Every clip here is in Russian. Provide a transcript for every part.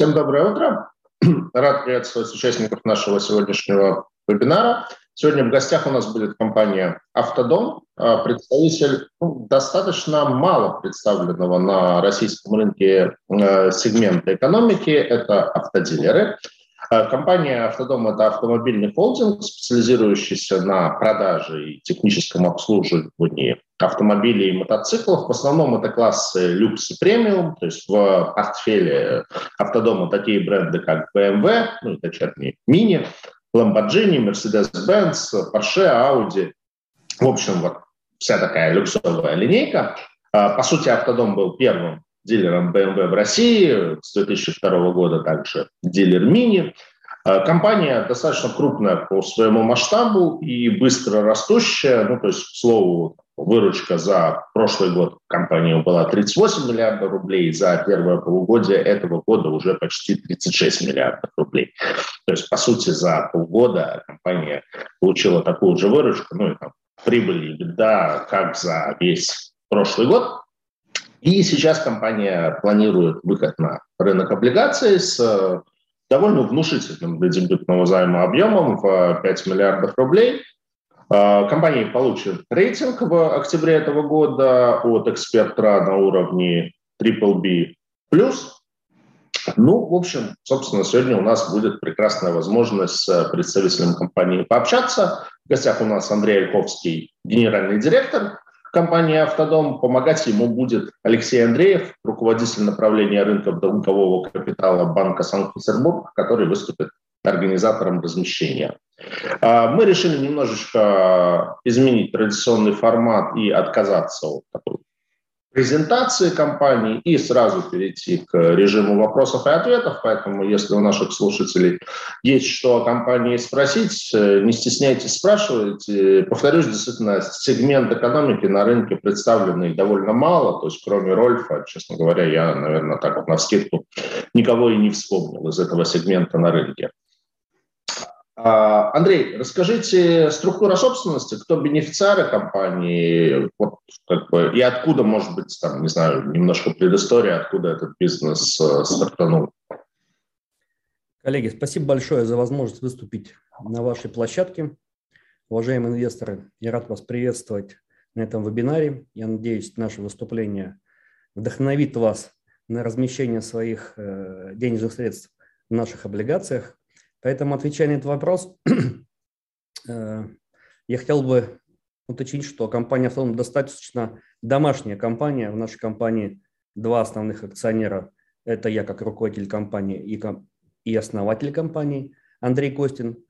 Всем доброе утро. Рад приветствовать участников нашего сегодняшнего вебинара. Сегодня в гостях у нас будет компания «Автодом», а, представитель ну, достаточно мало представленного на российском рынке э, сегмента экономики. Это автодилеры. А, компания «Автодом» — это автомобильный холдинг, специализирующийся на продаже и техническом обслуживании автомобилей и мотоциклов. В основном это классы люкс и премиум, то есть в портфеле «Автодома» такие бренды, как BMW, ну, дочерние Mini, Lamborghini, Mercedes-Benz, Porsche, Audi. В общем, вот вся такая люксовая линейка. А, по сути, «Автодом» был первым дилером BMW в России, с 2002 года также дилер Мини. А, компания достаточно крупная по своему масштабу и быстро растущая. Ну, то есть, к слову, выручка за прошлый год компании была 38 миллиардов рублей, за первое полугодие этого года уже почти 36 миллиардов рублей. То есть, по сути, за полгода компания получила такую же выручку, ну и там прибыль беда, как за весь прошлый год. И сейчас компания планирует выход на рынок облигаций с э, довольно внушительным для дебютного займа объемом в 5 миллиардов рублей. Э, компания получит рейтинг в октябре этого года от эксперта на уровне BBB+. Ну, в общем, собственно, сегодня у нас будет прекрасная возможность с представителем компании пообщаться. В гостях у нас Андрей Ольховский, генеральный директор компании «Автодом». Помогать ему будет Алексей Андреев, руководитель направления рынка долгового капитала Банка Санкт-Петербург, который выступит организатором размещения. А, мы решили немножечко изменить традиционный формат и отказаться от такой презентации компании и сразу перейти к режиму вопросов и ответов. Поэтому, если у наших слушателей есть что о компании спросить, э, не стесняйтесь спрашивать. Повторюсь, действительно, сегмент экономики на рынке представленный довольно мало. То есть, кроме Рольфа, честно говоря, я, наверное, так вот на скидку никого и не вспомнил из этого сегмента на рынке. А, Андрей, расскажите структура собственности, кто бенефициары компании, вот, как бы, и откуда, может быть, там, не знаю, немножко предыстория, откуда этот бизнес э, стартанул. Коллеги, спасибо большое за возможность выступить на вашей площадке. Уважаемые инвесторы, я рад вас приветствовать на этом вебинаре. Я надеюсь, наше выступление вдохновит вас на размещение своих э, денежных средств в наших облигациях. Поэтому, отвечая на этот вопрос, э, я хотел бы уточнить, что компания целом достаточно домашняя компания. В нашей компании два основных акционера. Это я как руководитель компании и, и основатель компании Андрей Костин.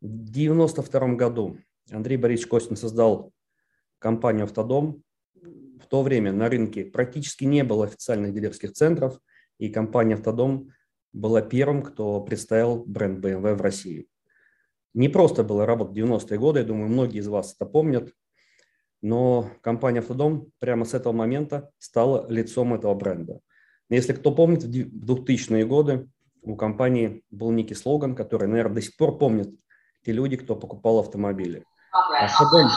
В 1992 году Андрей Борисович Костин создал компанию «Автодом». В то время на рынке практически не было официальных дилерских центров, и компания «Автодом» была первым, кто представил бренд BMW в России. Не просто было работать в 90-е годы, я думаю, многие из вас это помнят, но компания «Автодом» прямо с этого момента стала лицом этого бренда. Если кто помнит, в 2000-е годы у компании был некий слоган, который, наверное, до сих пор помнят те люди, кто покупал автомобили. Автодом,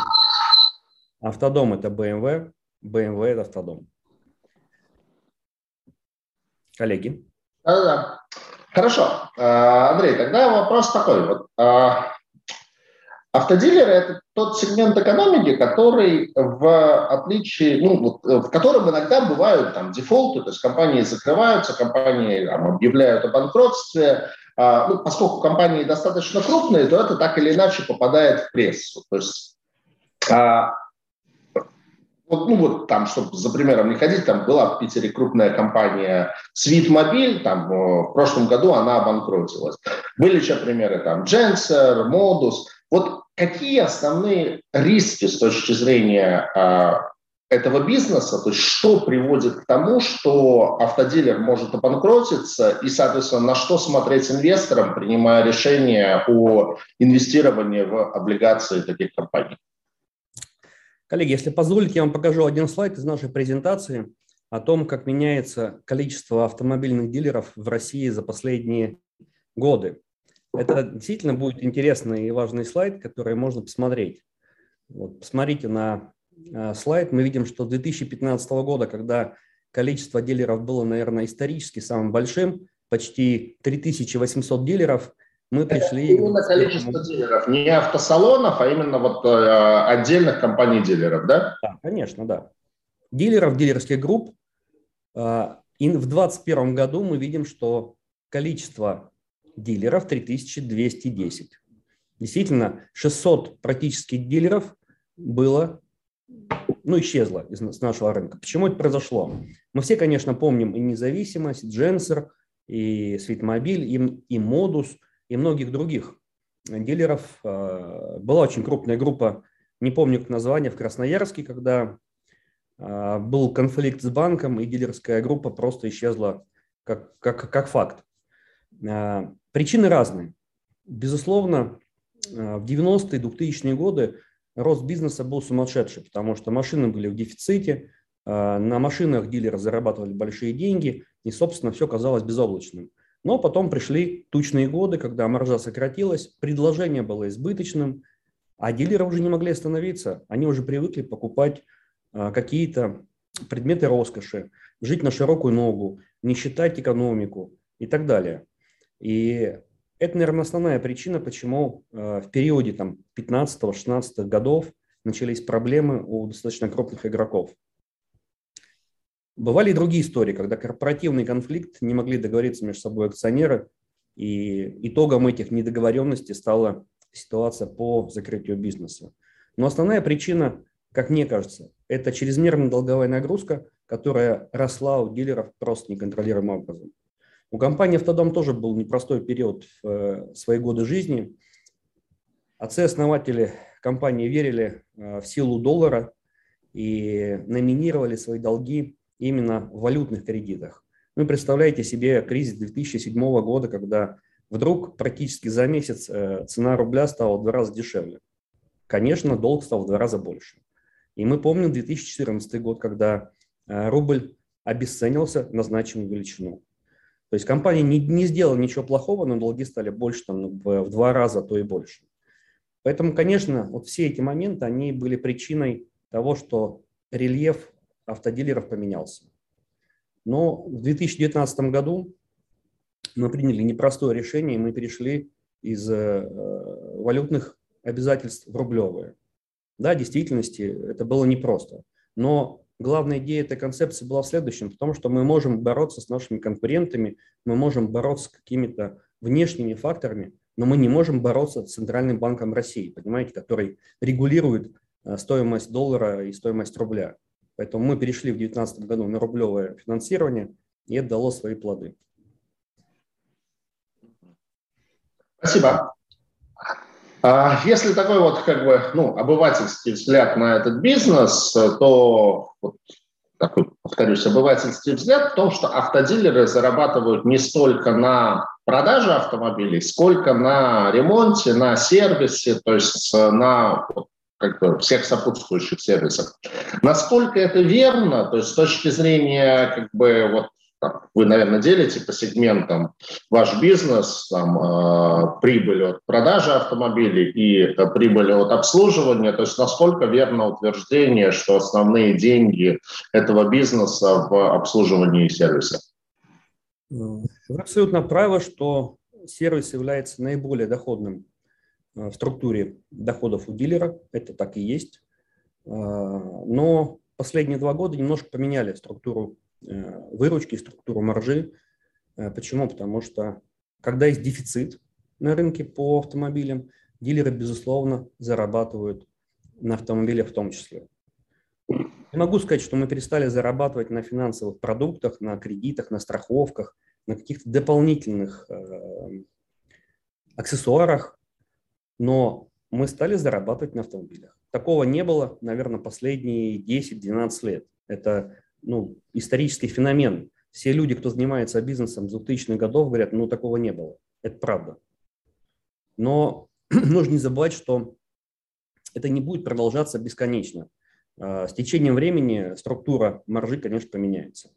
автодом – это BMW, BMW – это автодом. Коллеги. Да-да-да. Хорошо. А, Андрей, тогда вопрос такой. Вот, а, автодилеры – это тот сегмент экономики, который в отличие, ну, вот, в котором иногда бывают там дефолты, то есть компании закрываются, компании там, объявляют о банкротстве. А, ну, поскольку компании достаточно крупные, то это так или иначе попадает в прессу. То есть вот, ну вот там, чтобы за примером не ходить, там была в Питере крупная компания Sweetmobile, там в прошлом году она обанкротилась. Были еще примеры там Genser, Modus. Вот какие основные риски с точки зрения а, этого бизнеса, то есть что приводит к тому, что автодилер может обанкротиться и, соответственно, на что смотреть инвесторам, принимая решение о инвестировании в облигации таких компаний? Коллеги, если позволите, я вам покажу один слайд из нашей презентации о том, как меняется количество автомобильных дилеров в России за последние годы. Это действительно будет интересный и важный слайд, который можно посмотреть. Вот, посмотрите на э, слайд. Мы видим, что 2015 года, когда количество дилеров было, наверное, исторически самым большим, почти 3800 дилеров, мы пришли... Именно количество дилеров, не автосалонов, а именно вот э, отдельных компаний-дилеров, да? Да, конечно, да. Дилеров, дилерских групп. Э, и в 2021 году мы видим, что количество дилеров 3210. Действительно, 600 практически дилеров было, ну, исчезло из, с нашего рынка. Почему это произошло? Мы все, конечно, помним и независимость, и Дженсер, и Светмобиль, и, и Модус, и многих других дилеров. А, была очень крупная группа, не помню как название, в Красноярске, когда а, был конфликт с банком, и дилерская группа просто исчезла как, как, как факт. Причины разные. Безусловно, в 90-е, 2000-е годы рост бизнеса был сумасшедший, потому что машины были в дефиците, на машинах дилеры зарабатывали большие деньги, и, собственно, все казалось безоблачным. Но потом пришли тучные годы, когда маржа сократилась, предложение было избыточным, а дилеры уже не могли остановиться. Они уже привыкли покупать а, какие-то предметы роскоши, жить на широкую ногу, не считать экономику и так далее. И это, наверное, основная причина, почему а, в периоде там, 15-16 годов начались проблемы у достаточно крупных игроков. Бывали и другие истории, когда корпоративный конфликт не могли договориться между собой акционеры, и итогом этих недоговоренностей стала ситуация по закрытию бизнеса. Но основная причина, как мне кажется, это чрезмерная долговая нагрузка, которая росла у дилеров просто неконтролируемым образом. У компании «Автодом» тоже был непростой период в э, свои годы жизни. Отцы-основатели компании верили э, в силу доллара и номинировали свои долги именно в валютных кредитах. Вы представляете себе кризис 2007 года, когда вдруг практически за месяц э, цена рубля стала в два раза дешевле. Конечно, долг стал в два раза больше. И мы помним 2014 год, когда э, рубль обесценился на значимую величину. То есть компания не, не сделала ничего плохого, но долги стали больше, там, в, в два раза, а то и больше. Поэтому, конечно, вот все эти моменты, они были причиной того, что рельеф автодилеров поменялся. Но в 2019 году мы приняли непростое решение, мы перешли из э, валютных обязательств в рублевые. Да, в действительности это было непросто. Но главная идея этой концепции была в следующем, в том, что мы можем бороться с нашими конкурентами, мы можем бороться с какими-то внешними факторами, но мы не можем бороться с Центральным банком России, понимаете, который регулирует э, стоимость доллара и стоимость рубля. Поэтому мы перешли в 2019 году на рублевое финансирование, и это дало свои плоды. Спасибо. А если такой вот как бы ну, обывательский взгляд на этот бизнес, то вот, такой, повторюсь, обывательский взгляд в том, что автодилеры зарабатывают не столько на продаже автомобилей, сколько на ремонте, на сервисе, то есть на как бы всех сопутствующих сервисов. Насколько это верно, то есть с точки зрения как бы вот вы, наверное, делите по сегментам ваш бизнес, там, э, прибыль от продажи автомобилей и э, прибыль от обслуживания. То есть насколько верно утверждение, что основные деньги этого бизнеса в обслуживании и сервисе? Вы абсолютно правы, что сервис является наиболее доходным Э, в структуре доходов у дилера, это так и есть. Э, но последние два года немножко поменяли структуру э, выручки, структуру маржи. Почему? Потому что когда есть дефицит на рынке по автомобилям, дилеры, безусловно, зарабатывают на автомобилях в том числе. Не могу сказать, что мы перестали зарабатывать на финансовых продуктах, на кредитах, на страховках, на каких-то дополнительных э, аксессуарах, но мы стали зарабатывать на автомобилях. Такого не было, наверное, последние 10-12 лет. Это ну, исторический феномен. Все люди, кто занимается бизнесом с 2000-х годов, говорят, ну такого не было. Это правда. Но нужно не забывать, что это не будет продолжаться бесконечно. А, с течением времени структура маржи, конечно, поменяется.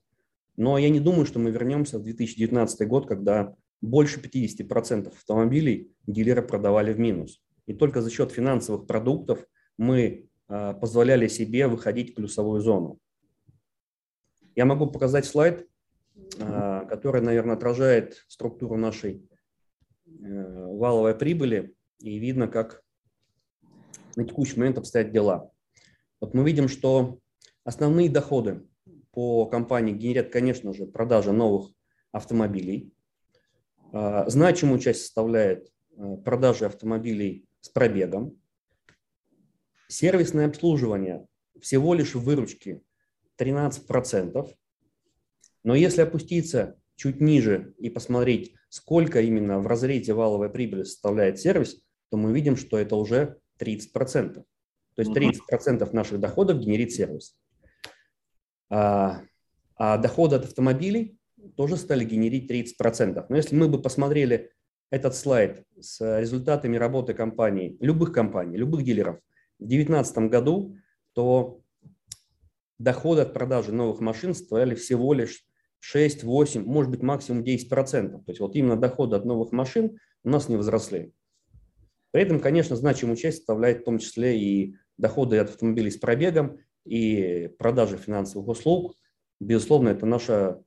Но я не думаю, что мы вернемся в 2019 год, когда больше 50% автомобилей дилеры продавали в минус. И только за счет финансовых продуктов мы а, позволяли себе выходить в плюсовую зону. Я могу показать слайд, а, которая, наверное, отражает структуру нашей э, валовой прибыли, и видно, как на текущий момент обстоят дела. Вот мы видим, что основные доходы по компании генерят, конечно же, продажа новых автомобилей. А, значимую часть составляет э, продажи автомобилей с пробегом. Сервисное обслуживание всего лишь в выручке 13%. Но если опуститься чуть ниже и посмотреть, сколько именно в разрезе валовой прибыли составляет сервис, то мы видим, что это уже 30%. То есть 30% наших доходов генерит сервис. А, а доходы от автомобилей тоже стали генерить 30%. Но если мы бы посмотрели этот слайд с результатами работы компаний, любых компаний, любых дилеров в 2019 году, то доходы от продажи новых машин составляли всего лишь 6, 8, может быть максимум 10%. То есть вот именно доходы от новых машин у нас не возросли. При этом, конечно, значимую часть составляет в том числе и доходы от автомобилей с пробегом и продажи финансовых услуг. Безусловно, это наша э,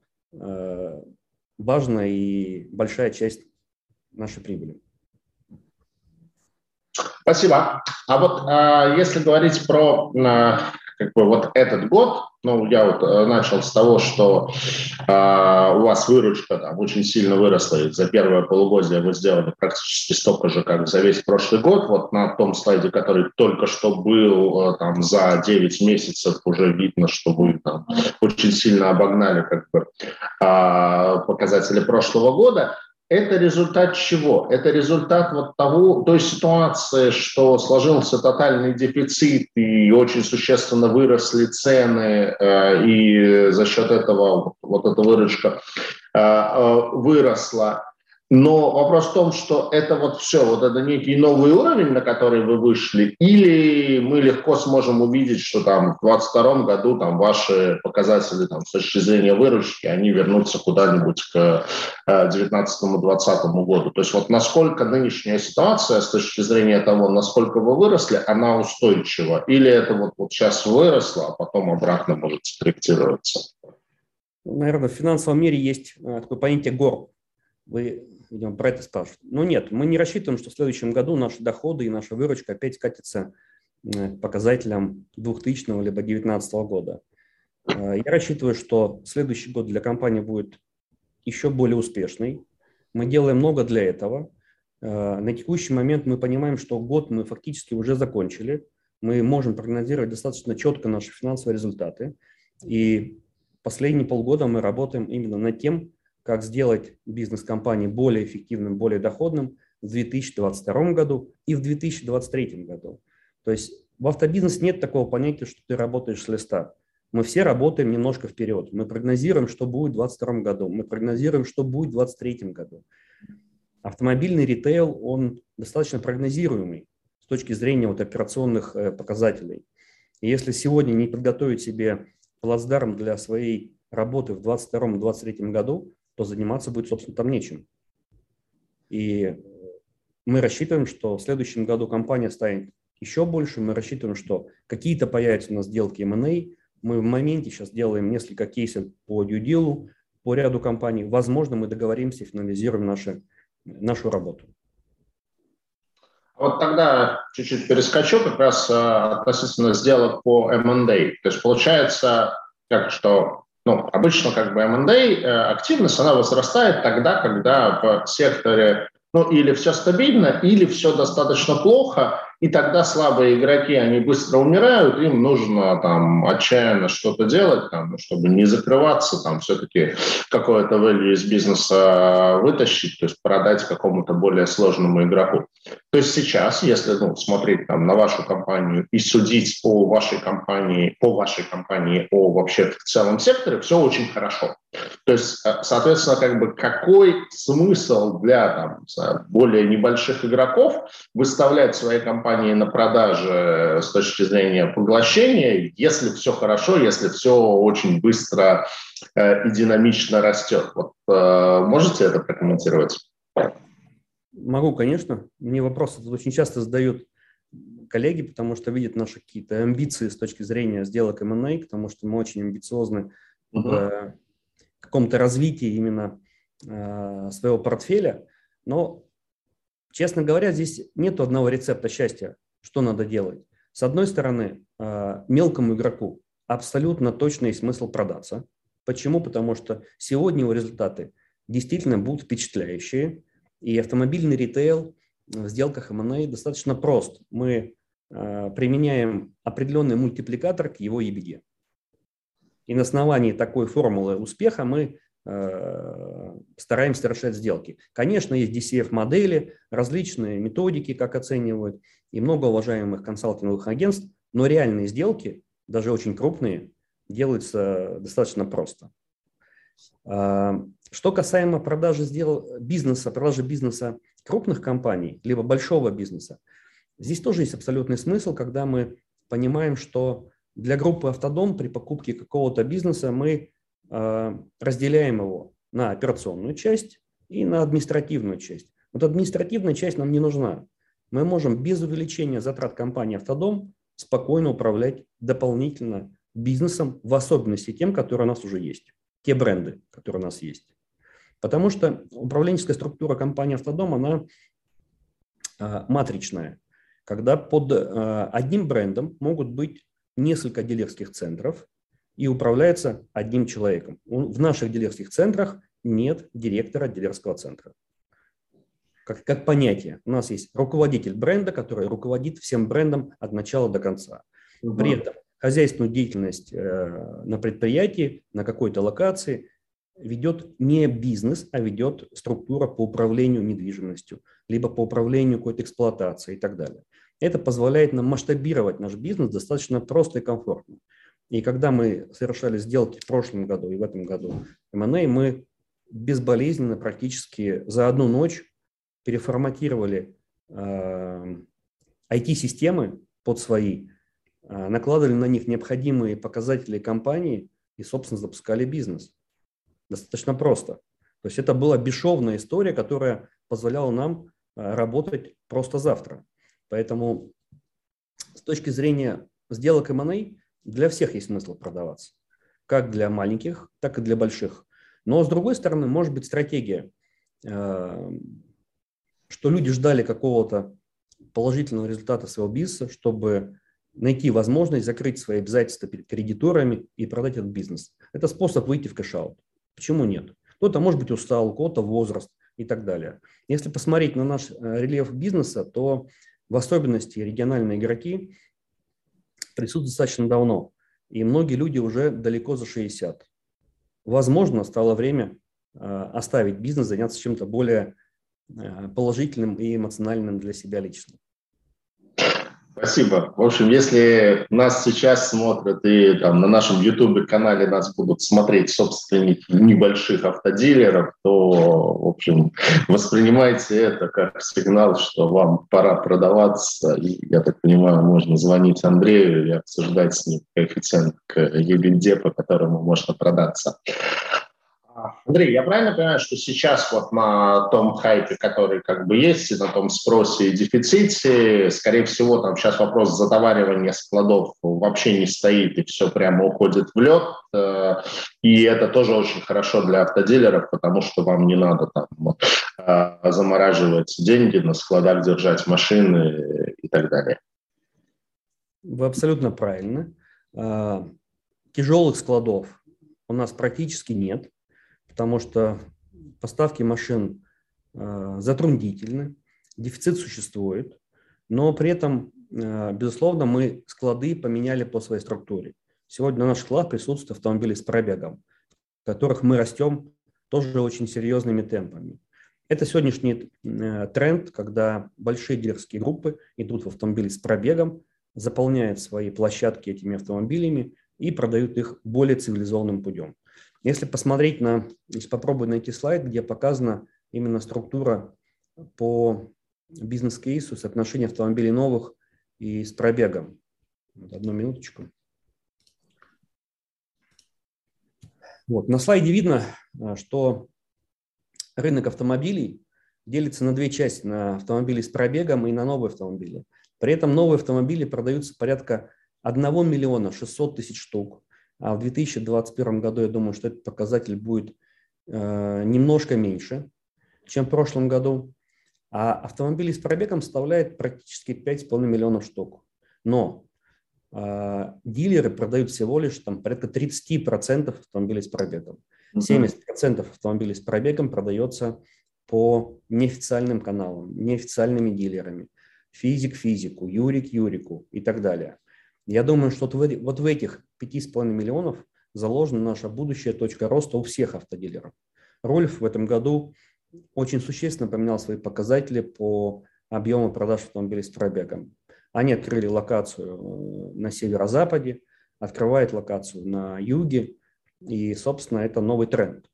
важная и большая часть нашей прибыли. Спасибо. А вот э, если говорить про э, как бы вот этот год, ну, я вот э, начал с того, что э, у вас выручка там очень сильно выросла, и за первое полугодие вы сделали практически столько же, как за весь прошлый год. Вот на том слайде, который только что был, э, там за 9 месяцев уже видно, что вы там очень сильно обогнали как бы э, показатели прошлого года. Это результат чего? Это результат вот того, той ситуации, что сложился тотальный дефицит и очень существенно выросли цены, э, и за счет этого вот эта выручка э, э, выросла. Но вопрос в том, что это вот все, вот это некий новый уровень, на который вы вышли, или мы легко сможем увидеть, что там в 2022 году там ваши показатели там, с точки зрения выручки, они вернутся куда-нибудь к 2019-2020 году. То есть вот насколько нынешняя ситуация с точки зрения того, насколько вы выросли, она устойчива, или это вот, вот сейчас выросло, а потом обратно может скорректироваться? Наверное, в финансовом мире есть э, такое понятие гор. Вы видимо, про это спрашивают. Но нет, мы не рассчитываем, что в следующем году наши доходы и наша выручка опять катятся э, показателям 2000 либо 2019 года. Э, я рассчитываю, что следующий год для компании будет еще более успешный. Мы делаем много для этого. Э, на текущий момент мы понимаем, что год мы фактически уже закончили. Мы можем прогнозировать достаточно четко наши финансовые результаты. И последние полгода мы работаем именно над тем, как сделать бизнес компании более эффективным, более доходным в 2022 году и в 2023 году. То есть в автобизнесе нет такого понятия, что ты работаешь с листа. Мы все работаем немножко вперед. Мы прогнозируем, что будет в 2022 году. Мы прогнозируем, что будет в 2023 году. Автомобильный ритейл, он достаточно прогнозируемый с точки зрения вот операционных э, показателей. И если сегодня не подготовить себе плацдарм для своей работы в 2022-2023 году, то заниматься будет, собственно, там нечем. И мы рассчитываем, что в следующем году компания станет еще больше. Мы рассчитываем, что какие-то появятся у нас сделки M&A. Мы в моменте сейчас делаем несколько кейсов по deal, по ряду компаний. Возможно, мы договоримся и финализируем наши, нашу работу. Вот тогда чуть-чуть перескочу как раз а, относительно сделок по M&A. То есть получается, как что ну, обычно как бы M&A э, активность, она возрастает тогда, когда в секторе ну, или все стабильно, или все достаточно плохо, и тогда слабые игроки, они быстро умирают, им нужно там отчаянно что-то делать, там, чтобы не закрываться, там все-таки какое-то value из бизнеса вытащить, то есть продать какому-то более сложному игроку. То есть сейчас, если ну, смотреть там, на вашу компанию и судить по вашей компании, по вашей компании, о вообще в целом секторе, все очень хорошо. То есть, э, соответственно, как бы какой смысл для там, более небольших игроков выставлять свои компании на продаже с точки зрения поглощения, если все хорошо, если все очень быстро э, и динамично растет? Вот, э, можете это прокомментировать? Могу, конечно. Мне вопросы очень часто задают коллеги, потому что видят наши какие-то амбиции с точки зрения сделок M&A, потому что мы очень амбициозны uh-huh каком-то развитии именно э, своего портфеля. Но, честно говоря, здесь нет одного рецепта счастья, что надо делать. С одной стороны, э, мелкому игроку абсолютно точно есть смысл продаться. Почему? Потому что сегодня его результаты действительно будут впечатляющие. И автомобильный ритейл в сделках M&A достаточно прост. Мы э, применяем определенный мультипликатор к его EBD. И на основании такой формулы успеха мы стараемся совершать сделки. Конечно, есть DCF-модели, различные методики, как оценивают, и много уважаемых консалтинговых агентств, но реальные сделки, даже очень крупные, делаются достаточно просто. Э, что касаемо продажи сдел... бизнеса, продажи бизнеса крупных компаний, либо большого бизнеса, здесь тоже есть абсолютный смысл, когда мы понимаем, что для группы «Автодом» при покупке какого-то бизнеса мы э, разделяем его на операционную часть и на административную часть. Вот административная часть нам не нужна. Мы можем без увеличения затрат компании «Автодом» спокойно управлять дополнительно бизнесом, в особенности тем, которые у нас уже есть, те бренды, которые у нас есть. Потому что управленческая структура компании «Автодом», она э, матричная, когда под э, одним брендом могут быть несколько дилерских центров и управляется одним человеком. В наших дилерских центрах нет директора дилерского центра. Как, как понятие. У нас есть руководитель бренда, который руководит всем брендом от начала до конца. Угу. При этом хозяйственную деятельность э, на предприятии, на какой-то локации ведет не бизнес, а ведет структура по управлению недвижимостью, либо по управлению какой-то эксплуатацией и так далее. Это позволяет нам масштабировать наш бизнес достаточно просто и комфортно. И когда мы совершали сделки в прошлом году и в этом году M&A, мы безболезненно практически за одну ночь переформатировали э, IT-системы под свои, э, накладывали на них необходимые показатели компании и, собственно, запускали бизнес. Достаточно просто. То есть это была бесшовная история, которая позволяла нам э, работать просто завтра. Поэтому с точки зрения сделок M&A для всех есть смысл продаваться. Как для маленьких, так и для больших. Но с другой стороны, может быть стратегия, э, что люди ждали какого-то положительного результата своего бизнеса, чтобы найти возможность закрыть свои обязательства перед кредиторами и продать этот бизнес. Это способ выйти в cash-out. Почему нет? Кто-то, может быть, устал, у кого-то возраст и так далее. Если посмотреть на наш э, рельеф бизнеса, то в особенности региональные игроки присутствуют достаточно давно, и многие люди уже далеко за 60. Возможно, стало время э, оставить бизнес, заняться чем-то более э, положительным и эмоциональным для себя лично. Спасибо. В общем, если нас сейчас смотрят и там, на нашем YouTube-канале нас будут смотреть собственники небольших автодилеров, то, в общем, воспринимайте это как сигнал, что вам пора продаваться. И, я так понимаю, можно звонить Андрею и обсуждать с ним коэффициент к EBITDA, по которому можно продаться. Андрей, я правильно понимаю, что сейчас вот на том хайпе, который как бы есть, и на том спросе и дефиците, скорее всего, там сейчас вопрос затоваривания складов вообще не стоит, и все прямо уходит в лед, э, и это тоже очень хорошо для автодилеров, потому что вам не надо там э, замораживать деньги, на складах держать машины и так далее. Вы абсолютно правильно. Э, тяжелых складов у нас практически нет потому что поставки машин э, затруднительны, дефицит существует, но при этом, э, безусловно, мы склады поменяли по своей структуре. Сегодня на наших складах присутствуют автомобили с пробегом, в которых мы растем тоже очень серьезными темпами. Это сегодняшний э, тренд, когда большие дилерские группы идут в автомобили с пробегом, заполняют свои площадки этими автомобилями и продают их более цивилизованным путем. Если посмотреть на, если попробую найти слайд, где показана именно структура по бизнес-кейсу соотношения автомобилей новых и с пробегом. Одну минуточку. Вот, на слайде видно, а, что рынок автомобилей делится на две части, на автомобили с пробегом и на новые автомобили. При этом новые автомобили продаются порядка 1 миллиона 600 тысяч штук, А в 2021 году я думаю, что этот показатель будет э, немножко меньше, чем в прошлом году. А автомобилей с пробегом составляет практически 5,5 миллионов штук. Но э, дилеры продают всего лишь там, порядка 30% автомобилей с пробегом. 70% автомобилей с пробегом продается по неофициальным каналам, неофициальными дилерами. Физик физику, юрик юрику и так далее. Я думаю, что вот в этих 5,5 миллионов заложена наша будущая точка роста у всех автодилеров. Рольф в этом году очень существенно поменял свои показатели по объему продаж автомобилей с пробегом. Они открыли локацию э, на северо-западе, открывают локацию на юге, и, собственно, это новый тренд.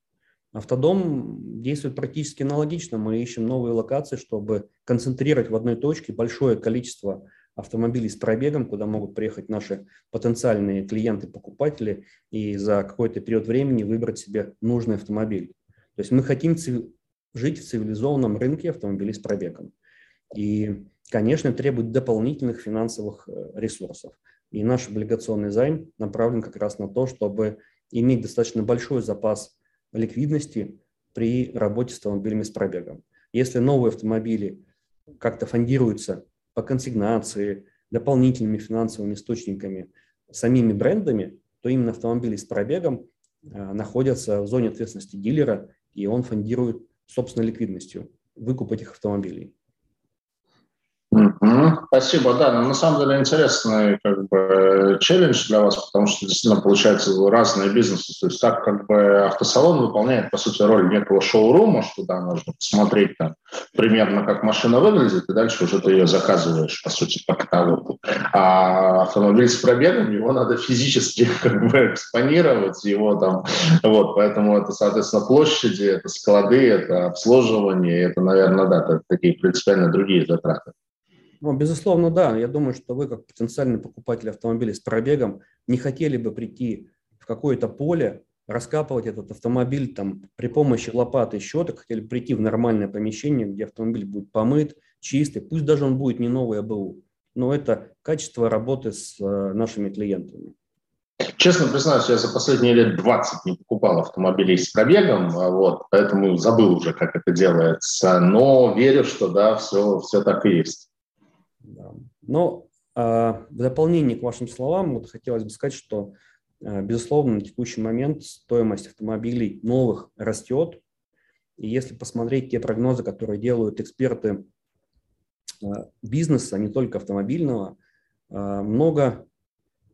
Автодом действует практически аналогично. Мы ищем новые локации, чтобы концентрировать в одной точке большое количество автомобилей с пробегом, куда могут приехать наши потенциальные клиенты-покупатели и за какой-то период времени выбрать себе нужный автомобиль. То есть мы хотим жить в цивилизованном рынке автомобилей с пробегом. И, конечно, требует дополнительных финансовых э, ресурсов. И наш облигационный займ направлен как раз на то, чтобы иметь достаточно большой запас ликвидности при работе с автомобилями с пробегом. Если новые автомобили как-то фондируются по консигнации, дополнительными финансовыми источниками, самими брендами, то именно автомобили с пробегом э, находятся в зоне ответственности дилера, и он фондирует собственной ликвидностью выкуп этих автомобилей. Спасибо, да, но на самом деле интересный как бы челлендж для вас, потому что действительно получается разные бизнесы. То есть так как бы автосалон выполняет, по сути, роль некого шоурума, что да, можно посмотреть там примерно, как машина выглядит, и дальше уже ты ее заказываешь, по сути, по каталогу. А автомобиль с пробегом, его надо физически как бы экспонировать, его там, вот, поэтому это, соответственно, площади, это склады, это обслуживание, это, наверное, да, это такие принципиально другие затраты. Ну, безусловно, да. Я думаю, что вы, как потенциальный покупатель автомобиля с пробегом, не хотели бы прийти в какое-то поле, раскапывать этот автомобиль там при помощи лопаты и щеток, хотели прийти в нормальное помещение, где автомобиль будет помыт, чистый, пусть даже он будет не новый АБУ, но это качество работы с э, нашими клиентами. Честно признаюсь, я за последние лет 20 не покупал автомобилей с пробегом, а вот, поэтому забыл уже, как это делается, но верю, что да, все, все так и есть. Но э, в дополнение к вашим словам, вот хотелось бы сказать, что, э, безусловно, на текущий момент стоимость автомобилей новых растет. И если посмотреть те прогнозы, которые делают эксперты э, бизнеса, не только автомобильного, много,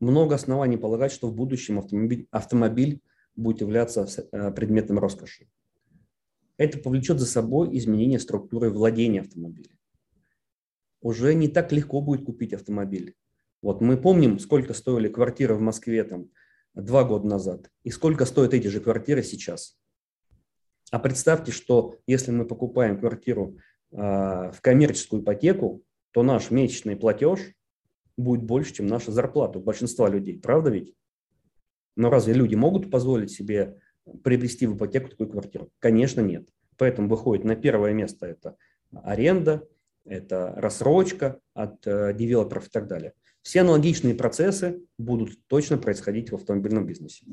много оснований полагать, что в будущем автомобиль, автомобиль будет являться предметом роскоши. Это повлечет за собой изменение структуры владения автомобилем уже не так легко будет купить автомобиль. Вот мы помним, сколько стоили квартиры в Москве там два года назад и сколько стоят эти же квартиры сейчас. А представьте, что если мы покупаем квартиру э, в коммерческую ипотеку, то наш месячный платеж будет больше, чем наша зарплата у большинства людей. Правда ведь? Но разве люди могут позволить себе приобрести в ипотеку такую квартиру? Конечно, нет. Поэтому выходит на первое место это аренда, это рассрочка от э, девелоперов и так далее. Все аналогичные процессы будут точно происходить в автомобильном бизнесе.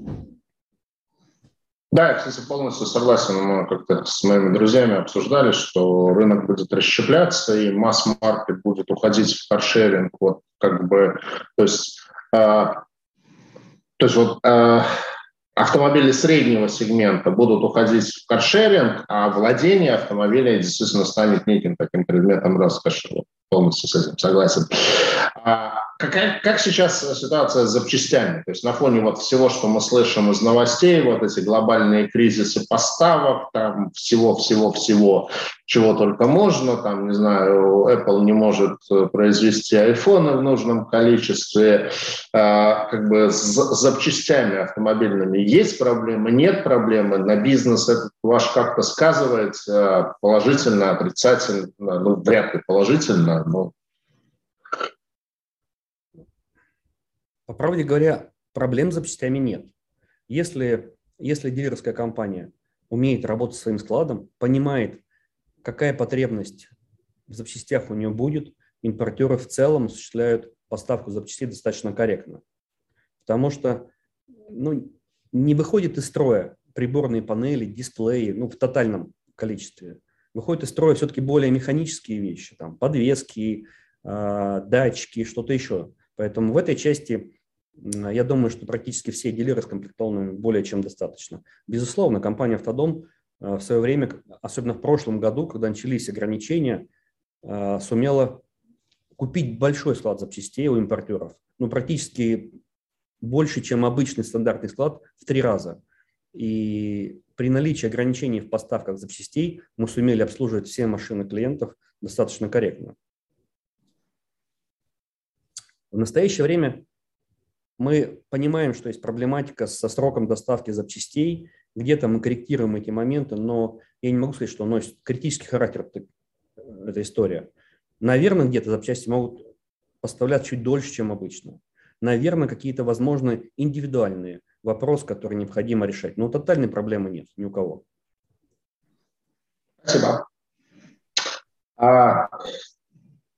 Да, я, кстати, полностью согласен. Мы как-то с моими друзьями обсуждали, что рынок будет расщепляться, и масс-маркет будет уходить в каршеринг. Вот как бы, то есть, э, то есть вот э, автомобили среднего сегмента будут уходить в каршеринг, а владение автомобиля действительно станет неким таким предметом роскоши. Полностью с этим согласен. А какая, как сейчас ситуация с запчастями? То есть на фоне вот всего, что мы слышим из новостей, вот эти глобальные кризисы поставок, там всего-всего-всего, чего только можно, там, не знаю, Apple не может произвести айфоны в нужном количестве, а, как бы с запчастями автомобильными есть проблемы, нет проблемы, на бизнес этот ваш как-то сказывается положительно, отрицательно, ну, вряд ли положительно, но По правде говоря, проблем с запчастями нет. Если, если дилерская компания умеет работать своим складом, понимает, какая потребность в запчастях у нее будет, импортеры в целом осуществляют поставку запчастей достаточно корректно. Потому что ну, не выходит из строя приборные панели, дисплеи, ну, в тотальном количестве. Выходит из строя все-таки более механические вещи, там, подвески, э, датчики, что-то еще. Поэтому в этой части я думаю, что практически все дилеры скомплектованы более чем достаточно. Безусловно, компания «Автодом» в свое время, особенно в прошлом году, когда начались ограничения, сумела купить большой склад запчастей у импортеров. Ну, практически больше, чем обычный стандартный склад в три раза. И при наличии ограничений в поставках запчастей мы сумели обслуживать все машины клиентов достаточно корректно. В настоящее время мы понимаем, что есть проблематика со сроком доставки запчастей, где-то мы корректируем эти моменты, но я не могу сказать, что носит критический характер эта история. Наверное, где-то запчасти могут поставлять чуть дольше, чем обычно. Наверное, какие-то, возможно, индивидуальные вопросы, которые необходимо решать. Но тотальной проблемы нет ни у кого. Спасибо. А,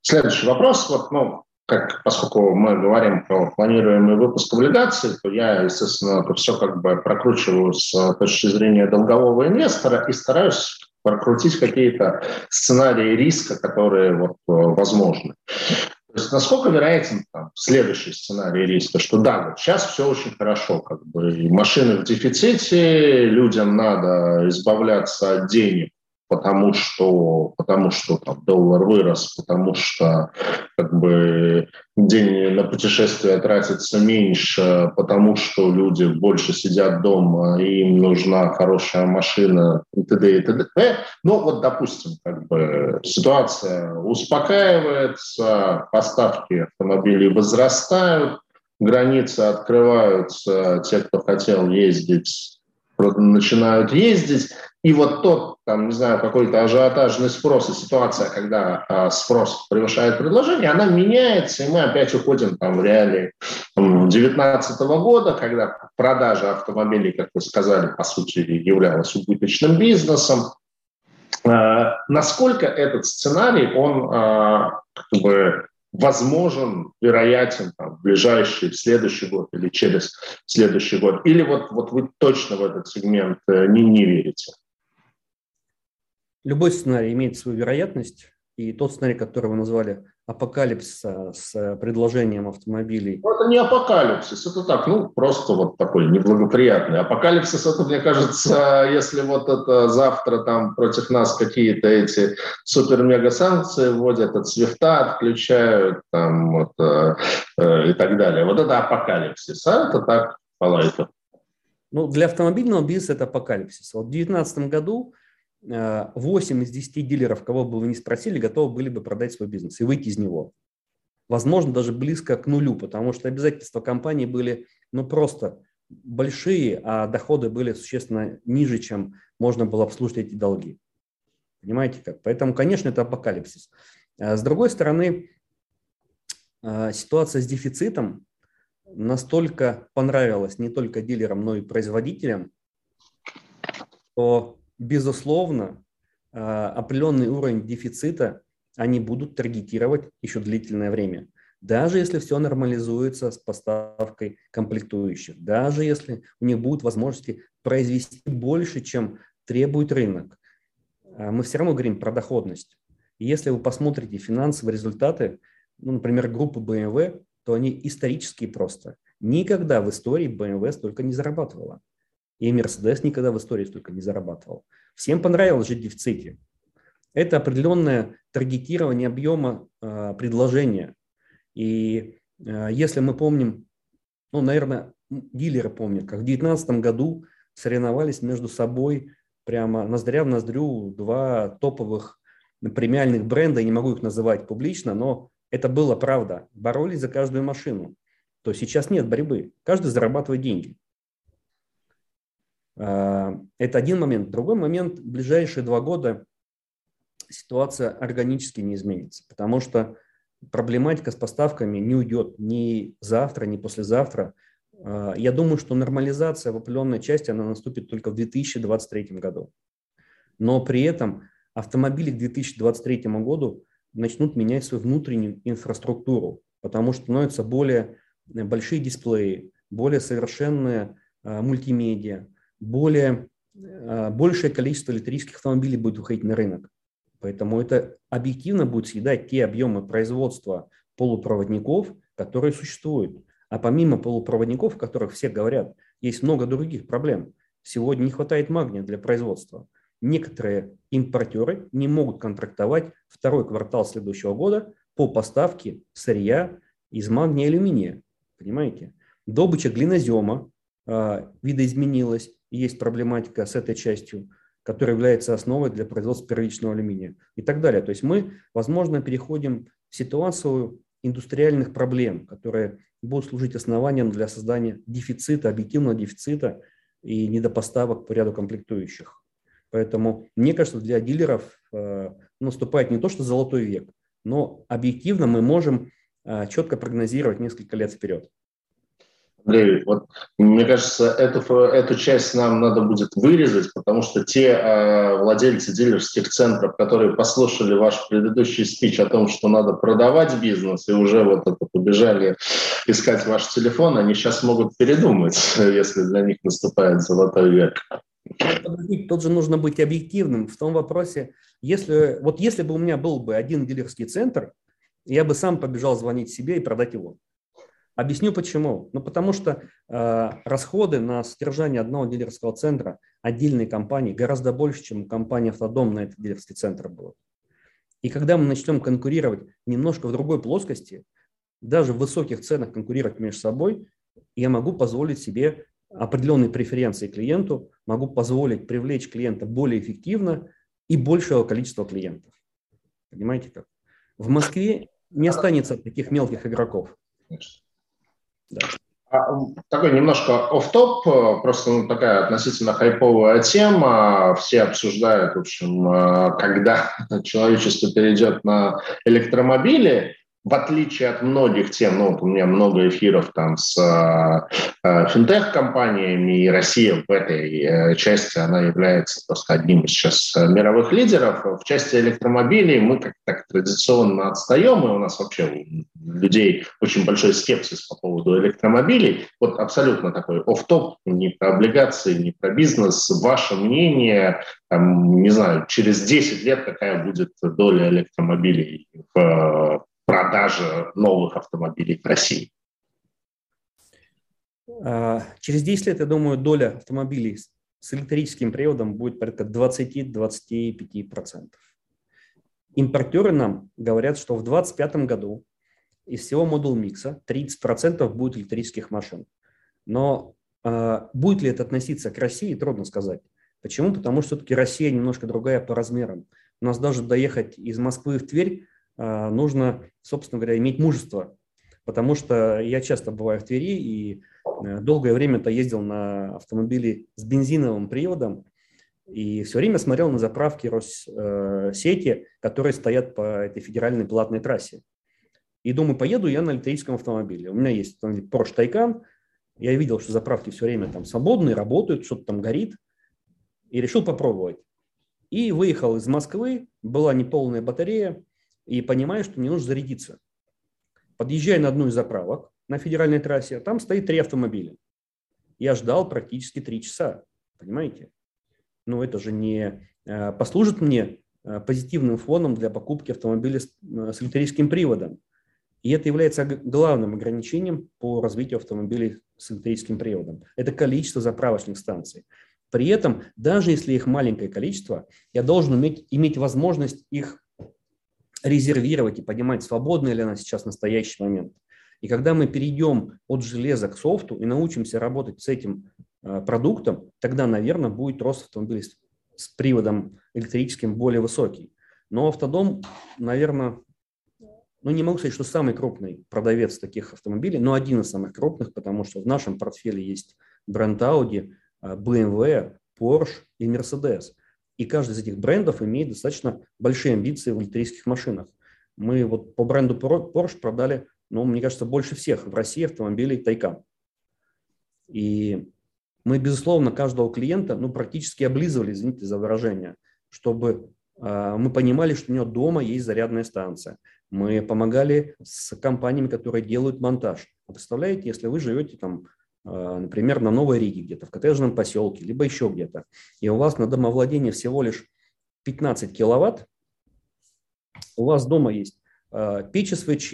следующий вопрос. Вот, ну, как, поскольку мы говорим про планируемый выпуск облигаций, то я, естественно, это все как бы прокручиваю с точки зрения долгового инвестора и стараюсь прокрутить какие-то сценарии риска, которые вот, возможны. То есть насколько вероятен там, следующий сценарий риска, что да, вот сейчас все очень хорошо, как бы машины в дефиците, людям надо избавляться от денег, потому что, потому что там, доллар вырос, потому что как бы деньги на путешествия тратятся меньше, потому что люди больше сидят дома, и им нужна хорошая машина и т.д. и т.д. Ну вот, допустим, как бы ситуация успокаивается, поставки автомобилей возрастают, границы открываются, те, кто хотел ездить, начинают ездить, и вот тот, там, не знаю, какой-то ажиотажный спрос и ситуация, когда а, спрос превышает предложение, она меняется, и мы опять уходим там, в реалии 2019 года, когда продажа автомобилей, как вы сказали, по сути, являлась убыточным бизнесом. А, насколько этот сценарий, он а, как бы возможен, вероятен там, в ближайший, в следующий год или через следующий год? Или вот, вот вы точно в этот сегмент э, не, не верите? Любой сценарий имеет свою вероятность, и тот сценарий, который вы назвали апокалипсис с предложением автомобилей. Ну, это не апокалипсис, это так, ну, просто вот такой неблагоприятный. Апокалипсис, это, мне кажется, если вот это завтра там против нас какие-то эти супер-мега-санкции вводят, от свифта отключают там вот, э, э, и так далее. Вот это апокалипсис, а это так, по лайту. Ну, для автомобильного бизнеса это апокалипсис. Вот в 2019 году 8 из 10 дилеров, кого бы вы ни спросили, готовы были бы продать свой бизнес и выйти из него. Возможно, даже близко к нулю, потому что обязательства компании были ну, просто большие, а доходы были существенно ниже, чем можно было обслужить эти долги. Понимаете как? Поэтому, конечно, это апокалипсис. А с другой стороны, а, ситуация с дефицитом настолько понравилась не только дилерам, но и производителям, что безусловно, а, определенный уровень дефицита они будут таргетировать еще длительное время. Даже если все нормализуется с поставкой комплектующих, даже если у них будут возможности произвести больше, чем требует рынок, а, мы все равно говорим про доходность. Если вы посмотрите финансовые результаты, ну, например, группы BMW, то они исторические просто. Никогда в истории BMW столько не зарабатывала. И Мерседес никогда в истории столько не зарабатывал. Всем понравилось жить в дефиците. Это определенное таргетирование объема э, предложения. И э, если мы помним, ну, наверное, дилеры помнят, как в 2019 году соревновались между собой прямо ноздря в ноздрю два топовых премиальных бренда, я не могу их называть публично, но это было правда. Боролись за каждую машину. То сейчас нет борьбы. Каждый зарабатывает деньги. А, это один момент. Другой момент, в ближайшие два года ситуация органически не изменится, потому что проблематика с поставками не уйдет ни завтра, ни послезавтра. А, я думаю, что нормализация в определенной части она наступит только в 2023 году. Но при этом автомобили к 2023 году начнут менять свою внутреннюю инфраструктуру, потому что становятся более большие дисплеи, более совершенная мультимедиа, более, большее количество электрических автомобилей будет выходить на рынок. Поэтому это объективно будет съедать те объемы производства полупроводников, которые существуют. А помимо полупроводников, о которых все говорят, есть много других проблем. Сегодня не хватает магния для производства. Некоторые импортеры не могут контрактовать второй квартал следующего года по поставке сырья из магния и алюминия. Понимаете? Добыча глинозема э, видоизменилась, есть проблематика с этой частью, которая является основой для производства первичного алюминия и так далее. То есть мы, возможно, переходим в ситуацию индустриальных проблем, которые будут служить основанием для создания дефицита, объективного дефицита и недопоставок по ряду комплектующих. Поэтому, мне кажется, для дилеров э, наступает не то, что золотой век, но объективно мы можем э, четко прогнозировать несколько лет вперед. Андрей, вот мне кажется, эту, эту часть нам надо будет вырезать, потому что те э, владельцы дилерских центров, которые послушали ваш предыдущий спич о том, что надо продавать бизнес, и уже вот это побежали искать ваш телефон, они сейчас могут передумать, если для них наступает золотой век. Тут же нужно быть объективным в том вопросе, если, вот если бы у меня был бы один дилерский центр, я бы сам побежал звонить себе и продать его. Объясню почему. Ну, потому что э, расходы на содержание одного дилерского центра отдельной компании гораздо больше, чем у компании «Автодом» на этот дилерский центр было. И когда мы начнем конкурировать немножко в другой плоскости, даже в высоких ценах конкурировать между собой, я могу позволить себе определенные преференции клиенту, могу позволить привлечь клиента более эффективно и большего количества клиентов. Понимаете как? В Москве не останется таких мелких игроков. Конечно. Да. А, такой немножко оф топ просто ну, такая относительно хайповая тема. Все обсуждают, в общем, э, когда человечество перейдет на электромобили в отличие от многих тем, ну, вот у меня много эфиров там с э, финтех-компаниями, и Россия в этой э, части, она является просто одним из сейчас мировых лидеров. В части электромобилей мы как так традиционно отстаем, и у нас вообще у людей очень большой скепсис по поводу электромобилей. Вот абсолютно такой оф-топ, не про облигации, не про бизнес. Ваше мнение, там, не знаю, через 10 лет какая будет доля электромобилей в продажи новых автомобилей в России? А, через 10 лет, я думаю, доля автомобилей с электрическим приводом будет порядка 20-25%. Импортеры нам говорят, что в 2025 году из всего модул микса 30% будет электрических машин. Но э, будет ли это относиться к России, трудно сказать. Почему? Потому что все-таки Россия немножко другая по размерам. У нас даже доехать из Москвы в Тверь нужно, собственно говоря, иметь мужество. Потому что я часто бываю в Твери и э, долгое время-то ездил на автомобиле с бензиновым приводом и все время смотрел на заправки Россети, э, которые стоят по этой федеральной платной трассе. И думаю, поеду я на электрическом автомобиле. У меня есть Porsche Taycan, я видел, что заправки все время там свободные, работают, что-то там горит, и решил попробовать. И выехал из Москвы, была неполная батарея, и понимаю, что мне нужно зарядиться. Подъезжаю на одну из заправок на федеральной трассе, там стоит три автомобиля. Я ждал практически три часа, понимаете? Но это же не э, послужит мне э, позитивным фоном для покупки автомобиля с, э, с электрическим приводом. И это является главным ограничением по развитию автомобилей с электрическим приводом. Это количество заправочных станций. При этом, даже если их маленькое количество, я должен иметь, иметь возможность их резервировать и понимать, свободна ли она сейчас в настоящий момент. И когда мы перейдем от железа к софту и научимся работать с этим э, продуктом, тогда, наверное, будет рост автомобилей с, приводом электрическим более высокий. Но автодом, наверное, ну не могу сказать, что самый крупный продавец таких автомобилей, но один из самых крупных, потому что в нашем портфеле есть бренд Audi, э, BMW, Porsche и Mercedes – и каждый из этих брендов имеет достаточно большие амбиции в электрических машинах. Мы вот по бренду Porsche продали, ну, мне кажется, больше всех в России автомобилей Taycan. И мы, безусловно, каждого клиента, ну, практически облизывали, извините за выражение, чтобы э, мы понимали, что у него дома есть зарядная станция. Мы помогали с компаниями, которые делают монтаж. Представляете, если вы живете там например, на Новой Риге где-то, в коттеджном поселке, либо еще где-то, и у вас на домовладении всего лишь 15 киловатт, у вас дома есть печь СВЧ,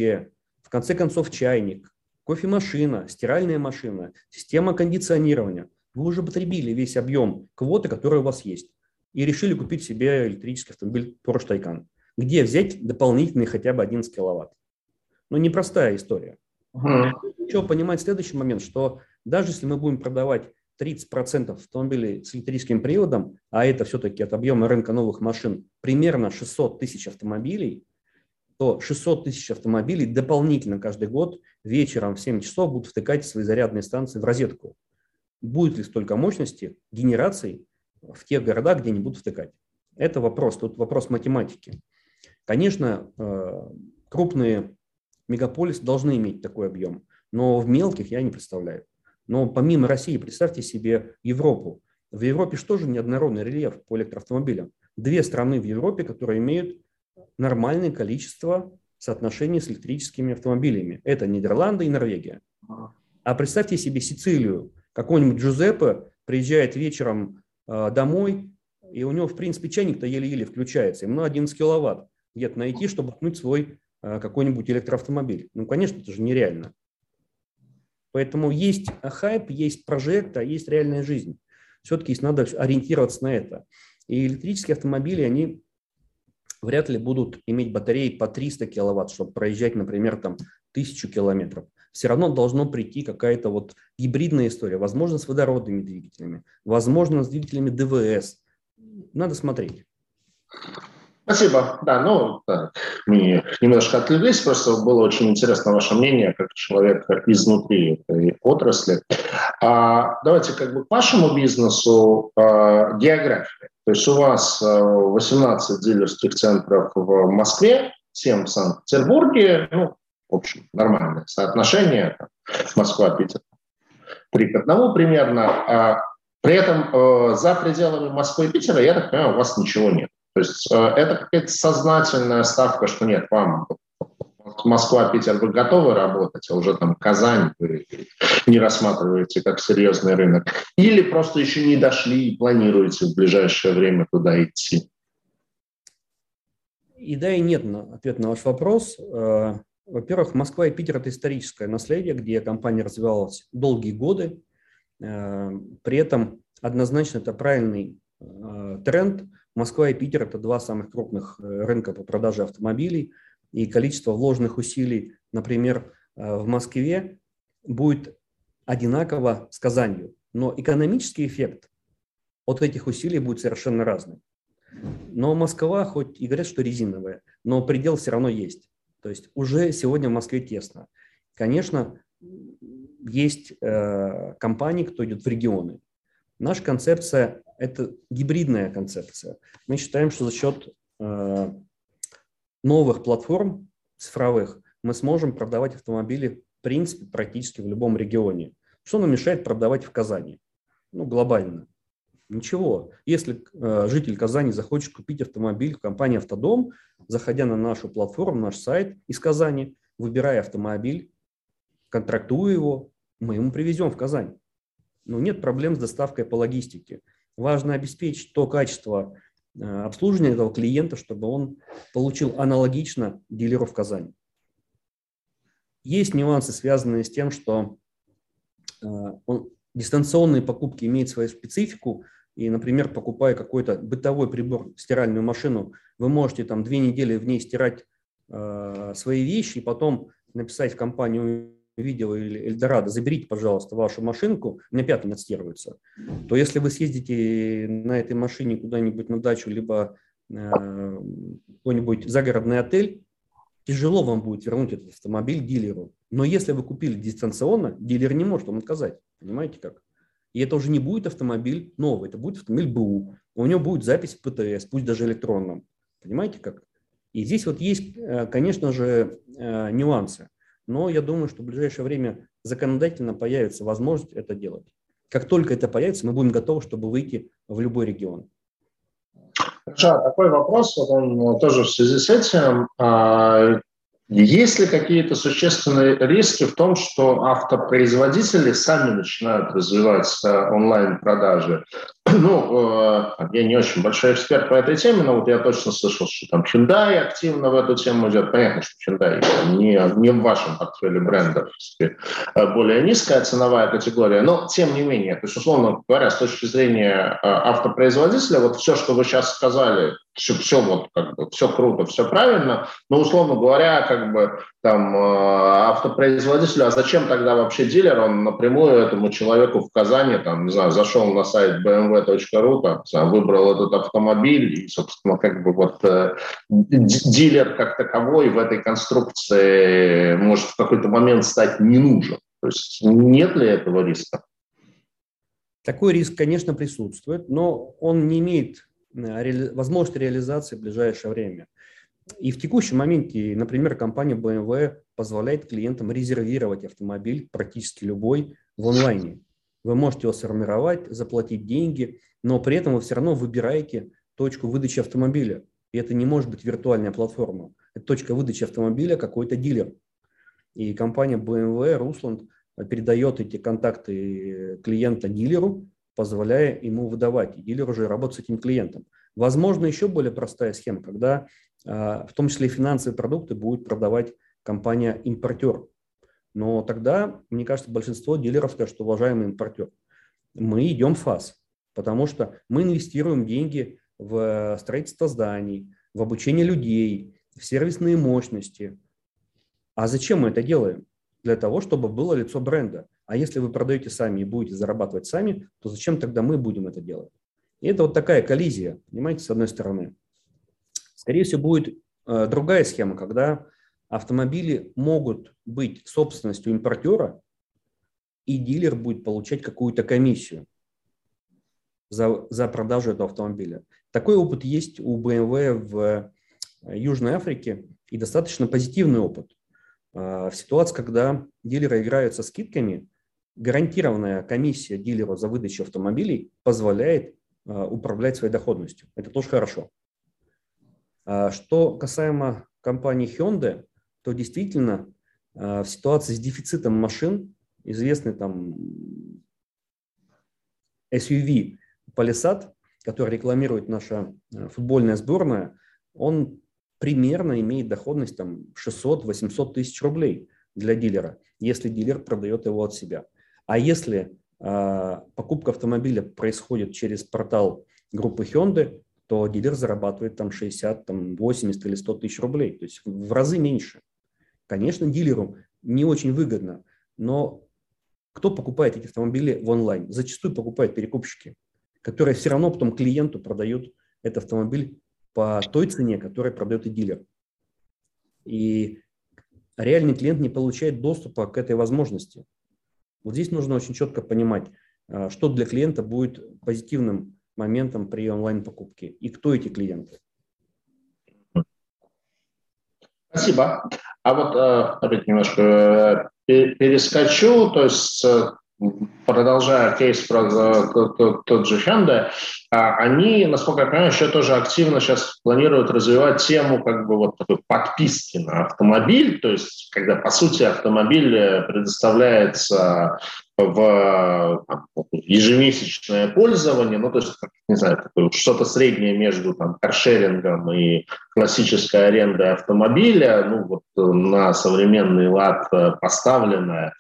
в конце концов чайник, кофемашина, стиральная машина, система кондиционирования. Вы уже потребили весь объем квоты, который у вас есть, и решили купить себе электрический автомобиль Porsche Taycan. Где взять дополнительный хотя бы 11 киловатт? Ну, непростая история. Еще понимать следующий момент, что даже если мы будем продавать 30% автомобилей с электрическим приводом, а это все-таки от объема рынка новых машин примерно 600 тысяч автомобилей, то 600 тысяч автомобилей дополнительно каждый год вечером в 7 часов будут втыкать свои зарядные станции в розетку. Будет ли столько мощности генерации в тех городах, где они будут втыкать? Это вопрос, тут вопрос математики. Конечно, э, крупные мегаполисы должны иметь такой объем, но в мелких я не представляю. Но помимо России, представьте себе Европу. В Европе же неоднородный рельеф по электроавтомобилям? Две страны в Европе, которые имеют нормальное количество соотношений с электрическими автомобилями. Это Нидерланды и Норвегия. А представьте себе Сицилию. Какой-нибудь Джузеппе приезжает вечером э, домой, и у него, в принципе, чайник-то еле-еле включается. Ему на 11 киловатт где-то найти, чтобы отмыть свой э, какой-нибудь электроавтомобиль. Ну, конечно, это же нереально. Поэтому есть хайп, есть прожект, а есть реальная жизнь. Все-таки надо ориентироваться на это. И электрические автомобили, они вряд ли будут иметь батареи по 300 киловатт, чтобы проезжать, например, там тысячу километров. Все равно должно прийти какая-то вот гибридная история, возможно, с водородными двигателями, возможно, с двигателями ДВС. Надо смотреть. Спасибо. Да, ну, так, мы немножко отвлеклись, просто было очень интересно ваше мнение, как человека изнутри этой отрасли. А, давайте как бы к вашему бизнесу а, география. То есть у вас 18 а, дилерских центров в Москве, 7 в Санкт-Петербурге, ну, в общем, нормальное соотношение, Москва-Питер, 3 к 1 примерно. А при этом э, за пределами Москвы и Питера, я так понимаю, у вас ничего нет. То есть э, это какая-то сознательная ставка, что нет, вам Москва, Питер, вы готовы работать, а уже там Казань вы не рассматриваете как серьезный рынок? Или просто еще не дошли и планируете в ближайшее время туда идти? И да, и нет на ответ на ваш вопрос. Э, во-первых, Москва и Питер – это историческое наследие, где компания развивалась долгие годы. Э, при этом однозначно это правильный тренд – Москва и Питер – это два самых крупных э, рынка по продаже автомобилей, и количество вложенных усилий, например, э, в Москве будет одинаково с Казанью, но экономический эффект от этих усилий будет совершенно разный. Но Москва, хоть и говорят, что резиновая, но предел все равно есть. То есть уже сегодня в Москве тесно. Конечно, есть э, компании, кто идет в регионы. Наша концепция – это гибридная концепция. Мы считаем, что за счет э, новых платформ цифровых мы сможем продавать автомобили в принципе практически в любом регионе. Что нам мешает продавать в Казани? Ну, глобально. Ничего. Если э, житель Казани захочет купить автомобиль в компании «Автодом», заходя на нашу платформу, наш сайт из Казани, выбирая автомобиль, контрактуя его, мы ему привезем в Казань ну, нет проблем с доставкой по логистике. Важно обеспечить то качество э, обслуживания этого клиента, чтобы он получил аналогично дилеру в Казани. Есть нюансы, связанные с тем, что э, он, дистанционные покупки имеют свою специфику, и, например, покупая какой-то бытовой прибор, стиральную машину, вы можете там две недели в ней стирать э, свои вещи и потом написать в компанию видео или Эльдорадо, заберите, пожалуйста, вашу машинку, у меня пятый не отстирывается, то если вы съездите на этой машине куда-нибудь на дачу, либо э, какой-нибудь загородный отель, тяжело вам будет вернуть этот автомобиль дилеру. Но если вы купили дистанционно, дилер не может вам отказать. Понимаете как? И это уже не будет автомобиль новый, это будет автомобиль БУ. У него будет запись в ПТС, пусть даже электронном. Понимаете как? И здесь вот есть, э, конечно же, э, нюансы но я думаю, что в ближайшее время законодательно появится возможность это делать. Как только это появится, мы будем готовы, чтобы выйти в любой регион. Хорошо, такой вопрос, вот он тоже в связи с этим. А, Есть ли какие-то существенные риски в том, что автопроизводители сами начинают развивать э, онлайн-продажи? Ну, э, я не очень большой эксперт по этой теме, но вот я точно слышал, что там Hyundai активно в эту тему идет. Понятно, что Hyundai не, не в вашем портфеле брендов, э, более низкая ценовая категория, но тем не менее, то есть, условно говоря, с точки зрения автопроизводителя, вот все, что вы сейчас сказали, все, все вот как бы все круто, все правильно, но условно говоря, как бы там э, автопроизводителю, а зачем тогда вообще дилер, он напрямую этому человеку в Казани, там, не знаю, зашел на сайт bmw.ru, там, выбрал этот автомобиль, и, собственно, как бы вот э, дилер как таковой в этой конструкции может в какой-то момент стать не нужен. То есть нет ли этого риска? Такой риск, конечно, присутствует, но он не имеет э, возможности реализации в ближайшее время. И в текущем моменте, например, компания BMW позволяет клиентам резервировать автомобиль практически любой в онлайне. Вы можете его сформировать, заплатить деньги, но при этом вы все равно выбираете точку выдачи автомобиля. И это не может быть виртуальная платформа. Это точка выдачи автомобиля какой-то дилер. И компания BMW, Rusland передает эти контакты клиента дилеру, позволяя ему выдавать. И дилер уже работает с этим клиентом. Возможно, еще более простая схема, когда а, в том числе и финансовые продукты будет продавать компания-импортер. Но тогда, мне кажется, большинство дилеров скажут, что уважаемый импортер, мы идем в ФАС, потому что мы инвестируем деньги в строительство зданий, в обучение людей, в сервисные мощности. А зачем мы это делаем? Для того, чтобы было лицо бренда. А если вы продаете сами и будете зарабатывать сами, то зачем тогда мы будем это делать? И это вот такая коллизия, понимаете, с одной стороны. Скорее всего, будет э, другая схема, когда автомобили могут быть собственностью импортера, и дилер будет получать какую-то комиссию за, за продажу этого автомобиля. Такой опыт есть у BMW в э, Южной Африке и достаточно позитивный опыт. Э, в ситуации, когда дилеры играют со скидками, гарантированная комиссия дилеру за выдачу автомобилей позволяет управлять своей доходностью. Это тоже хорошо. А что касаемо компании Hyundai, то действительно а, в ситуации с дефицитом машин, известный там SUV Palisade, который рекламирует наша а, футбольная сборная, он примерно имеет доходность там 600-800 тысяч рублей для дилера, если дилер продает его от себя. А если покупка автомобиля происходит через портал группы Hyundai, то дилер зарабатывает там 60, там 80 или 100 тысяч рублей, то есть в разы меньше. Конечно, дилеру не очень выгодно, но кто покупает эти автомобили в онлайн? Зачастую покупают перекупщики, которые все равно потом клиенту продают этот автомобиль по той цене, которой продает и дилер. И реальный клиент не получает доступа к этой возможности. Вот здесь нужно очень четко понимать, а, что для клиента будет позитивным моментом при онлайн-покупке и кто эти клиенты? Спасибо. А вот э, опять немножко э, перескочу, то есть э, продолжая кейс про тот, тот же Hyundai, а, они, насколько я понимаю, еще тоже активно сейчас планируют развивать тему как бы вот такой подписки на автомобиль, то есть когда по сути автомобиль предоставляется в там, ежемесячное пользование, ну, то есть, не знаю, что-то среднее между там, каршерингом и классической арендой автомобиля, ну, вот на современный лад поставленное.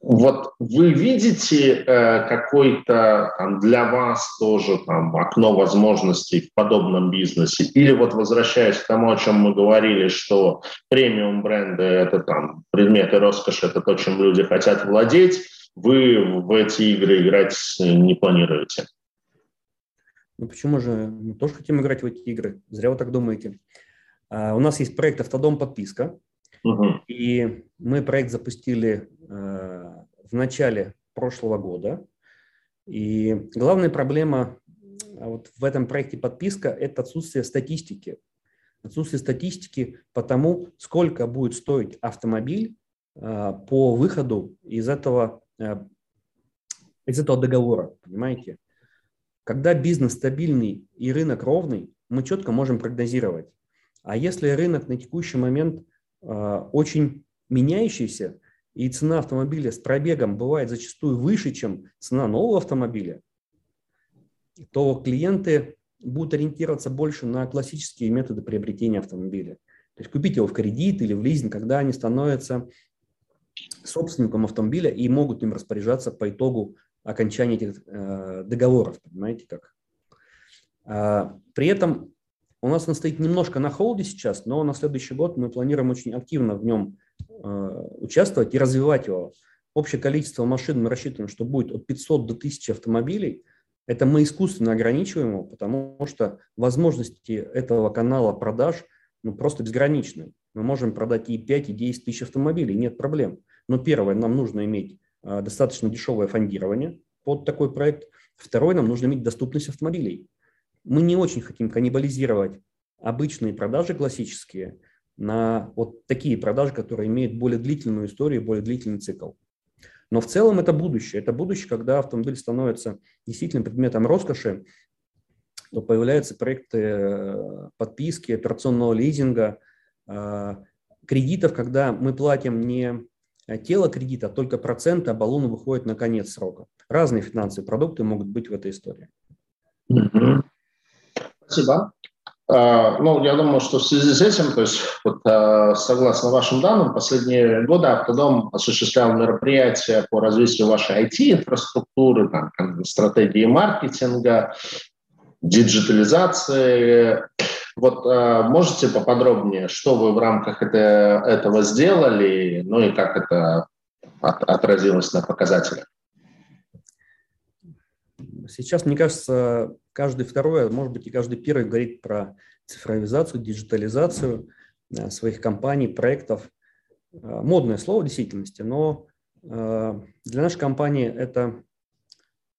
Вот вы видите э, какой-то там, для вас тоже там, окно возможностей в подобном бизнесе? Или вот возвращаясь к тому, о чем мы говорили, что премиум бренды – это там предметы роскоши, это то, чем люди хотят владеть, вы в эти игры играть не планируете? Ну почему же? Мы тоже хотим играть в эти игры. Зря вы так думаете. А, у нас есть проект «Автодом подписка», Угу. И мы проект запустили в начале прошлого года. И главная проблема а вот в этом проекте подписка – это отсутствие статистики. Отсутствие статистики по тому, сколько будет стоить автомобиль э, по выходу из этого, э, из этого договора, понимаете? Когда бизнес стабильный и рынок ровный, мы четко можем прогнозировать, А если рынок на текущий момент очень меняющийся, и цена автомобиля с пробегом бывает зачастую выше, чем цена нового автомобиля, то клиенты будут ориентироваться больше на классические методы приобретения автомобиля. То есть купить его в кредит или в лизинг, когда они становятся собственником автомобиля и могут им распоряжаться по итогу окончания этих э, договоров, понимаете как. А, при этом у нас он стоит немножко на холде сейчас, но на следующий год мы планируем очень активно в нем э, участвовать и развивать его. Общее количество машин мы рассчитываем, что будет от 500 до 1000 автомобилей. Это мы искусственно ограничиваем его, потому что возможности этого канала продаж ну, просто безграничны. Мы можем продать и 5, и 10 тысяч автомобилей, нет проблем. Но первое, нам нужно иметь э, достаточно дешевое фондирование под такой проект. Второе, нам нужно иметь доступность автомобилей. Мы не очень хотим каннибализировать обычные продажи классические на вот такие продажи, которые имеют более длительную историю, более длительный цикл. Но в целом это будущее. Это будущее, когда автомобиль становится действительно предметом роскоши, то появляются проекты э, подписки, операционного лизинга, э, кредитов, когда мы платим не тело кредита, а только проценты, а баллон выходит на конец срока. Разные финансовые продукты могут быть в этой истории. Спасибо. А, ну, я думаю, что в связи с этим, то есть, вот, а, согласно вашим данным, последние годы Автодом осуществлял мероприятия по развитию вашей IT-инфраструктуры, там, стратегии маркетинга, диджитализации. Вот а, можете поподробнее, что вы в рамках это, этого сделали, ну и как это отразилось на показателях? Сейчас, мне кажется, каждый второй, а может быть и каждый первый говорит про цифровизацию, диджитализацию э, своих компаний, проектов. Э, модное слово в действительности, но э, для нашей компании это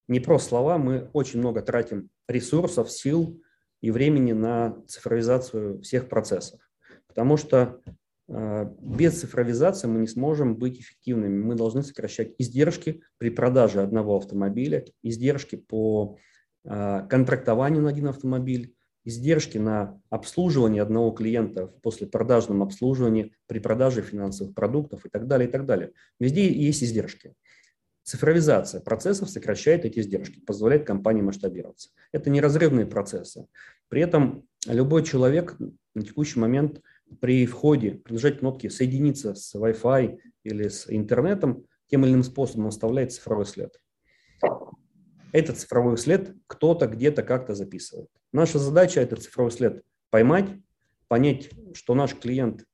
не просто слова, мы очень много тратим ресурсов, сил и времени на цифровизацию всех процессов. Потому что без цифровизации мы не сможем быть эффективными. Мы должны сокращать издержки при продаже одного автомобиля, издержки по контрактованию на один автомобиль, издержки на обслуживание одного клиента после продажном обслуживании, при продаже финансовых продуктов и так далее, и так далее. Везде есть издержки. Цифровизация процессов сокращает эти издержки, позволяет компании масштабироваться. Это неразрывные процессы. При этом любой человек на текущий момент – при входе при кнопки «Соединиться с Wi-Fi» или с интернетом, тем или иным способом оставляет цифровой след. Этот цифровой след кто-то где-то как-то записывает. Наша задача – этот цифровой след поймать, понять, что наш клиент,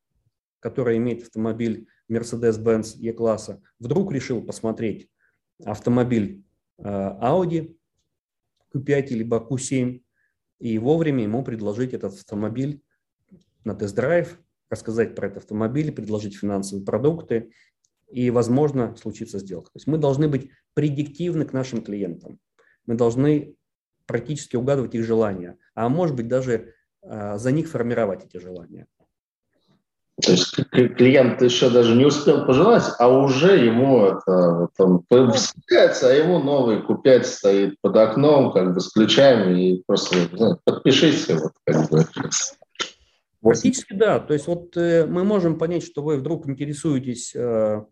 который имеет автомобиль Mercedes-Benz E-класса, вдруг решил посмотреть автомобиль э, Audi Q5 либо Q7 и вовремя ему предложить этот автомобиль на тест-драйв, рассказать про этот автомобиль, предложить финансовые продукты, и, возможно, случится сделка. То есть мы должны быть предиктивны к нашим клиентам. Мы должны практически угадывать их желания, а может быть даже а, за них формировать эти желания. То есть клиент еще даже не успел пожелать, а уже ему это там, а ему новый купять стоит под окном, как бы с ключами, и просто ну, подпишись, вот, как бы. Практически да. То есть вот э, мы можем понять, что вы вдруг интересуетесь э,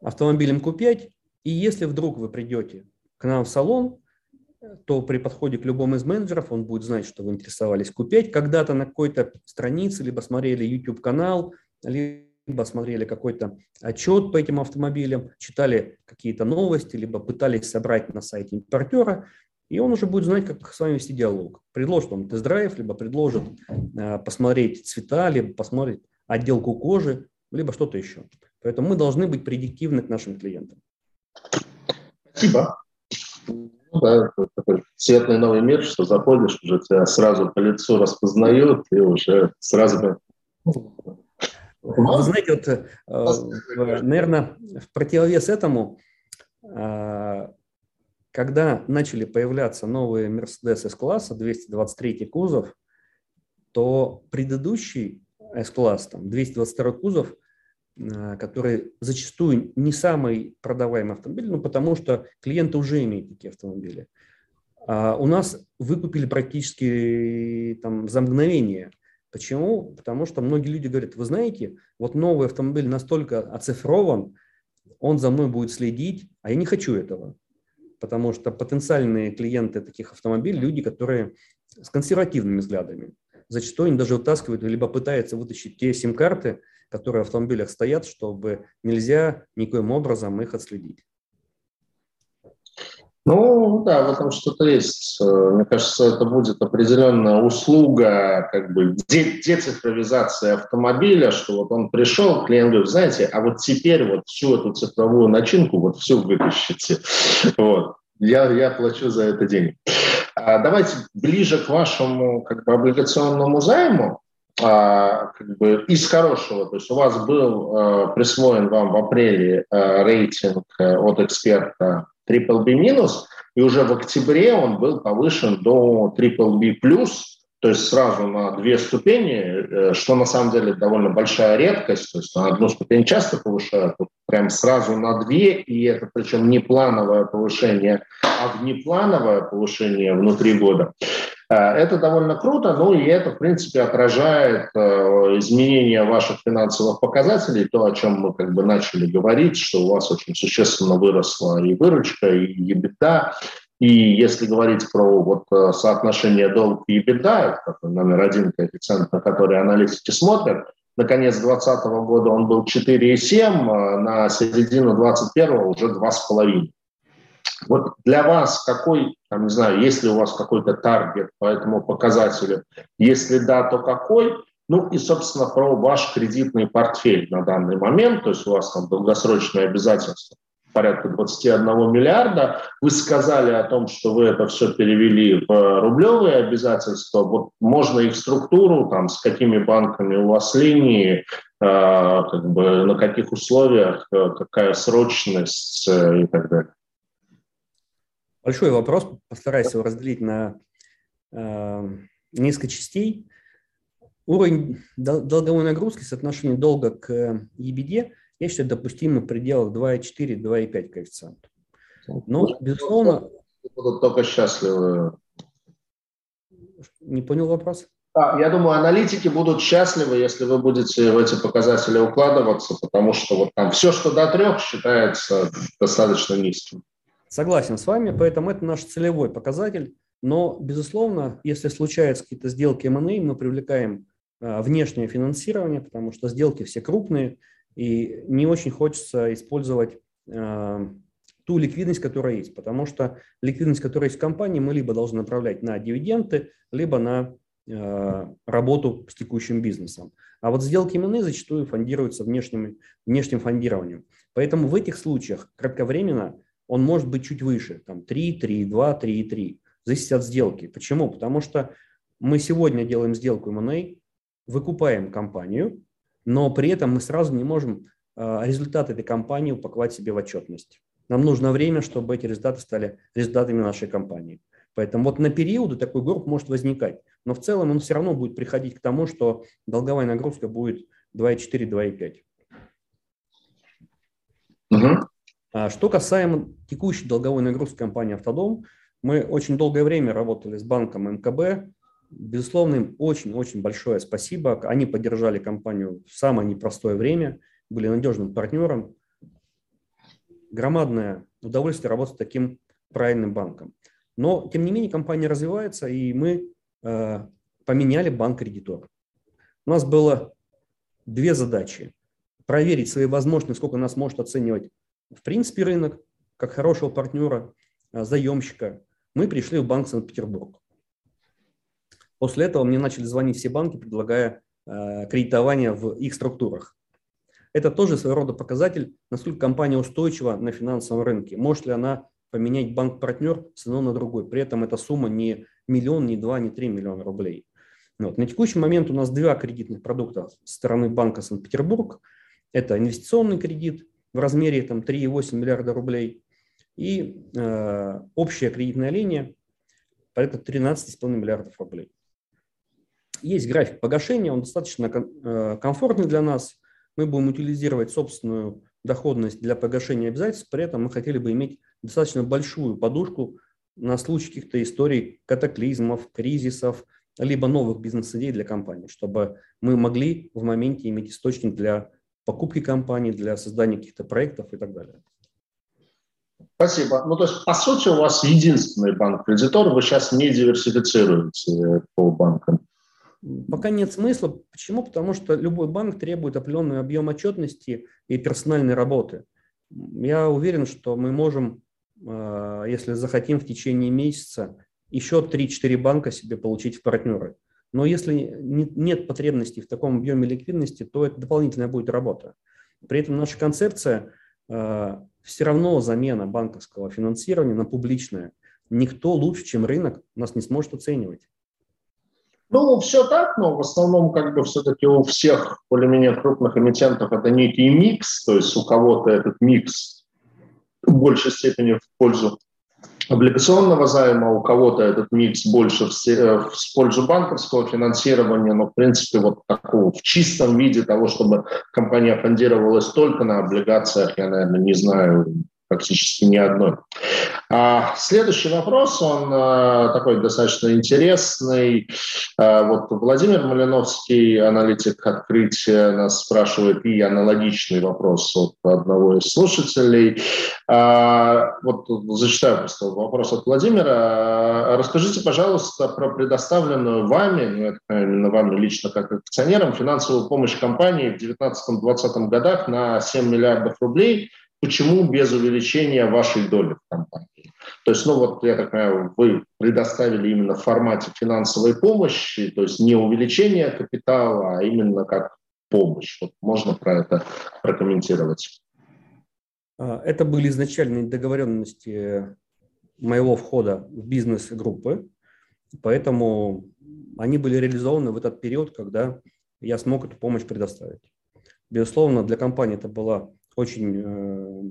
автомобилем Q5, и если вдруг вы придете к нам в салон, то при подходе к любому из менеджеров он будет знать, что вы интересовались Q5 когда-то на какой-то странице, либо смотрели YouTube-канал, либо смотрели какой-то отчет по этим автомобилям, читали какие-то новости, либо пытались собрать на сайте импортера, и он уже будет знать, как с вами вести диалог. Предложит вам тест-драйв, либо предложит э, посмотреть цвета, либо посмотреть отделку кожи, либо что-то еще. Поэтому мы должны быть предиктивны к нашим клиентам. Спасибо. Ну, да, такой светлый новый мир, что заходишь, уже тебя сразу по лицу распознают, и уже сразу... Вы знаете, вот, э, наверное, в противовес этому э, когда начали появляться новые Mercedes S-класса, 223 кузов, то предыдущий S-класс, там, 222 кузов, который зачастую не самый продаваемый автомобиль, ну, потому что клиенты уже имеют такие автомобили. А у нас выкупили практически там, за мгновение. Почему? Потому что многие люди говорят, вы знаете, вот новый автомобиль настолько оцифрован, он за мной будет следить, а я не хочу этого. Потому что потенциальные клиенты таких автомобилей – люди, которые с консервативными взглядами. Зачастую они даже вытаскивают, либо пытаются вытащить те сим-карты, которые в автомобилях стоят, чтобы нельзя никоим образом их отследить. Ну, да, в этом что-то есть. Мне кажется, это будет определенная услуга, как бы децифровизация автомобиля, что вот он пришел, клиент говорит, знаете, а вот теперь вот всю эту цифровую начинку вот всю вытащите. Вот. Я, я плачу за это денег. А давайте ближе к вашему как бы, облигационному займу. А, как бы из хорошего, то есть у вас был а, присвоен вам в апреле рейтинг а, от эксперта Triple B минус, и уже в октябре он был повышен до Triple B плюс, то есть сразу на две ступени, э, что на самом деле довольно большая редкость, то есть на одну ступень часто повышают, вот прям сразу на две, и это причем не плановое повышение, а внеплановое повышение внутри года. Э, это довольно круто, ну и это, в принципе, отражает э, изменение ваших финансовых показателей, то, о чем мы как бы начали говорить, что у вас очень существенно выросла и выручка, и EBITDA, и если говорить про вот э, соотношение долг и EBITDA, это номер один коэффициент, на который аналитики смотрят, на конец 2020 года он был 4,7, на середину 2021 уже 2,5. Вот для вас какой, там, не знаю, есть ли у вас какой-то таргет по этому показателю? Если да, то какой? Ну и, собственно, про ваш кредитный портфель на данный момент, то есть у вас там долгосрочные обязательства порядка 21 миллиарда. Вы сказали о том, что вы это все перевели в рублевые обязательства. Вот можно их структуру, там, с какими банками у вас линии, э, как бы, на каких условиях, э, какая срочность э, и так далее. Большой вопрос, постараюсь его разделить на э, несколько частей. Уровень долговой нагрузки, соотношение долга к EBD, я считаю, допустимый в пределах 2,4-2,5 коэффициент. Но, безусловно... Будут только счастливы. Не понял вопрос? Да, я думаю, аналитики будут счастливы, если вы будете в эти показатели укладываться, потому что вот там все, что до трех, считается достаточно низким. Согласен с вами, поэтому это наш целевой показатель. Но, безусловно, если случаются какие-то сделки M&A, мы привлекаем а, внешнее финансирование, потому что сделки все крупные, и не очень хочется использовать а, ту ликвидность, которая есть, потому что ликвидность, которая есть в компании, мы либо должны направлять на дивиденды, либо на э, работу с текущим бизнесом. А вот сделки M&A зачастую фондируются внешним, внешним фондированием. Поэтому в этих случаях кратковременно он может быть чуть выше, там 3, 3, 2, 3, 3, зависит от сделки. Почему? Потому что мы сегодня делаем сделку M&A, выкупаем компанию, но при этом мы сразу не можем э, результаты этой компании упаковать себе в отчетность. Нам нужно время, чтобы эти результаты стали результатами нашей компании. Поэтому вот на периоды такой групп может возникать. Но в целом он все равно будет приходить к тому, что долговая нагрузка будет 2,4-2,5. Угу. А что касаемо текущей долговой нагрузки компании «Автодом», мы очень долгое время работали с банком МКБ. Безусловно, им очень-очень большое спасибо. Они поддержали компанию в самое непростое время, были надежным партнером. Громадное удовольствие работать с таким правильным банком. Но, тем не менее, компания развивается, и мы э, поменяли банк-кредитор. У нас было две задачи. Проверить свои возможности, сколько нас может оценивать в принципе рынок, как хорошего партнера, а, заемщика, мы пришли в банк Санкт-Петербург. После этого мне начали звонить все банки, предлагая э, кредитование в их структурах. Это тоже своего рода показатель, насколько компания устойчива на финансовом рынке. Может ли она поменять банк-партнер с одного на другой. При этом эта сумма не миллион, не два, не три миллиона рублей. Вот. На текущий момент у нас два кредитных продукта со стороны банка Санкт-Петербург. Это инвестиционный кредит в размере там, 3,8 миллиарда рублей и э, общая кредитная линия порядка 13,5 миллиардов рублей. Есть график погашения, он достаточно э, комфортный для нас. Мы будем утилизировать собственную доходность для погашения обязательств, при этом мы хотели бы иметь достаточно большую подушку на случай каких-то историй катаклизмов, кризисов, либо новых бизнес-идей для компании, чтобы мы могли в моменте иметь источник для покупки компании, для создания каких-то проектов и так далее. Спасибо. Ну, то есть, по сути, у вас единственный банк-кредитор, вы сейчас не диверсифицируете по банкам. Пока нет смысла. Почему? Потому что любой банк требует определенный объем отчетности и персональной работы. Я уверен, что мы можем, а, если захотим, в течение месяца еще 3-4 банка себе получить в партнеры. Но если нет потребности в таком объеме ликвидности, то это дополнительная будет работа. При этом наша концепция а, все равно замена банковского финансирования на публичное. Никто лучше, чем рынок, нас не сможет оценивать. Ну, все так, но в основном как бы все-таки у всех более-менее крупных эмитентов это некий микс, то есть у кого-то этот микс в большей степени в пользу облигационного займа, у кого-то этот микс больше в, э, пользу банковского финансирования, но в принципе вот такого в чистом виде того, чтобы компания фондировалась только на облигациях, я, наверное, не знаю практически ни одной. А следующий вопрос, он а, такой достаточно интересный. А, вот Владимир Малиновский, аналитик открытия, нас спрашивает и аналогичный вопрос от одного из слушателей. А, вот зачитаю просто вопрос от Владимира. Расскажите, пожалуйста, про предоставленную вами, ну, это именно вами лично как акционерам, финансовую помощь компании в 2019-2020 годах на 7 миллиардов рублей – Почему без увеличения вашей доли в компании? То есть, ну вот, я так понимаю, вы предоставили именно в формате финансовой помощи, то есть не увеличение капитала, а именно как помощь. Вот можно про это прокомментировать? А, это были изначальные договоренности моего входа в бизнес-группы, поэтому они были реализованы в этот период, когда я смог эту помощь предоставить. Безусловно, для компании это была очень, э,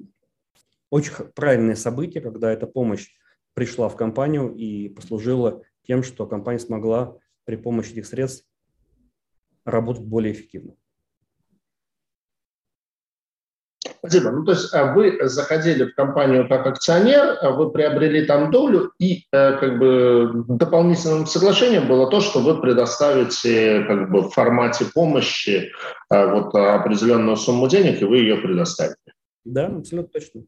очень правильное событие, когда эта помощь пришла в компанию и послужила тем, что компания смогла при помощи этих средств работать более эффективно. Спасибо. Ну, то есть а вы заходили в компанию как акционер, а вы приобрели там долю, и э, как бы дополнительным соглашением было то, что вы предоставите как бы в формате помощи э, вот определенную сумму денег, и вы ее предоставите. Да, абсолютно точно.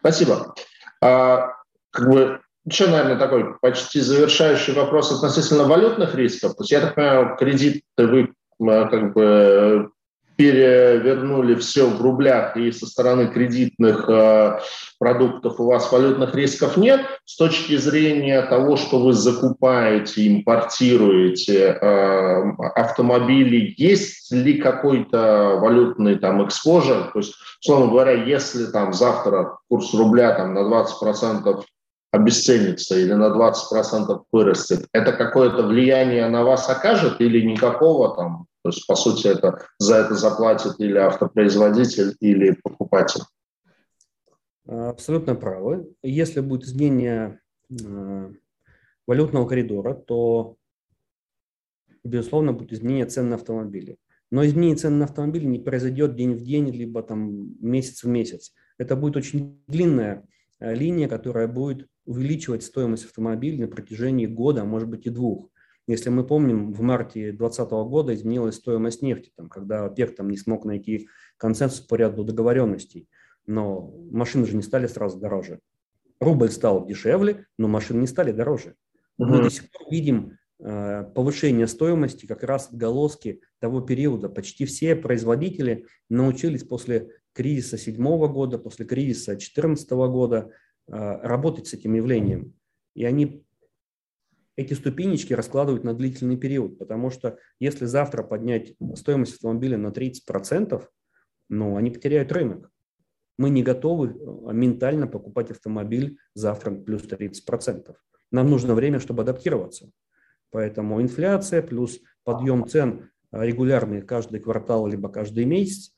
Спасибо. А, как бы еще, наверное, такой почти завершающий вопрос относительно валютных рисков. То есть, я так понимаю, кредит вы как бы перевернули все в рублях и со стороны кредитных э, продуктов у вас валютных рисков нет, с точки зрения того, что вы закупаете, импортируете э, автомобили, есть ли какой-то валютный там экспожер? То есть, условно говоря, если там завтра курс рубля там на 20% обесценится или на 20% вырастет, это какое-то влияние на вас окажет или никакого там то есть, по сути, это за это заплатит или автопроизводитель, или покупатель. Абсолютно правы. Если будет изменение э, валютного коридора, то, безусловно, будет изменение цен на автомобили. Но изменение цен на автомобили не произойдет день в день, либо там месяц в месяц. Это будет очень длинная э, линия, которая будет увеличивать стоимость автомобиля на протяжении года, а может быть и двух. Если мы помним, в марте 2020 года изменилась стоимость нефти, там, когда ОПЕК там, не смог найти консенсус по ряду договоренностей. Но машины же не стали сразу дороже. Рубль стал дешевле, но машины не стали дороже. Угу. Мы до сих пор видим э, повышение стоимости, как раз отголоски того периода. Почти все производители научились после кризиса 2007 года, после кризиса 2014 года э, работать с этим явлением. И они эти ступенечки раскладывают на длительный период, потому что если завтра поднять стоимость автомобиля на 30%, ну, они потеряют рынок. Мы не готовы э, ментально покупать автомобиль завтра плюс 30%. Нам нужно время, чтобы адаптироваться. Поэтому инфляция плюс подъем цен э, регулярный каждый квартал либо каждый месяц,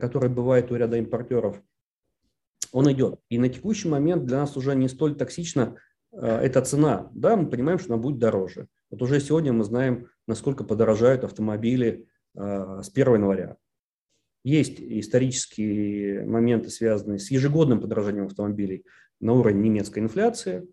который бывает у ряда импортеров, он идет. И на текущий момент для нас уже не столь токсично Э, эта цена, да, мы понимаем, что она будет дороже. Вот уже сегодня мы знаем, насколько подорожают автомобили э, с 1 января. Есть исторические моменты, связанные с ежегодным подорожанием автомобилей на уровне немецкой инфляции.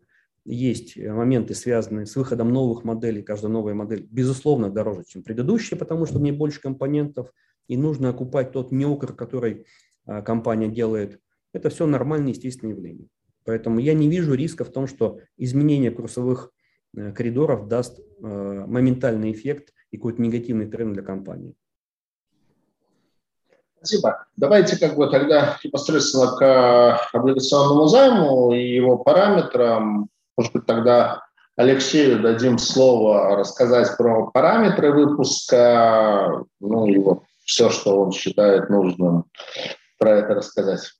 есть моменты, связанные с выходом новых моделей. Каждая новая модель, безусловно, дороже, чем предыдущая, потому что в ней больше компонентов, и нужно окупать тот неукр, который а, компания делает. Это все нормальные, естественные явления. Поэтому я не вижу риска в том, что изменение курсовых э, коридоров даст э, моментальный эффект и какой-то негативный тренд для компании. Спасибо. Давайте как бы тогда непосредственно к облигационному займу и его параметрам. Может быть, тогда Алексею дадим слово рассказать про параметры выпуска, ну и вот все, что он считает нужным про это рассказать.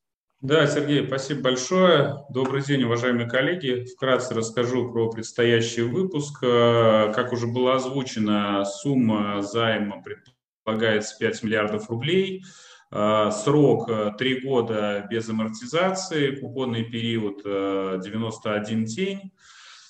Да, Сергей, спасибо большое. Добрый день, уважаемые коллеги. Вкратце расскажу про предстоящий выпуск. Э, как уже было озвучено, сумма займа предполагается 5 миллиардов рублей. Э, срок 3 года без амортизации, купонный период 91 день.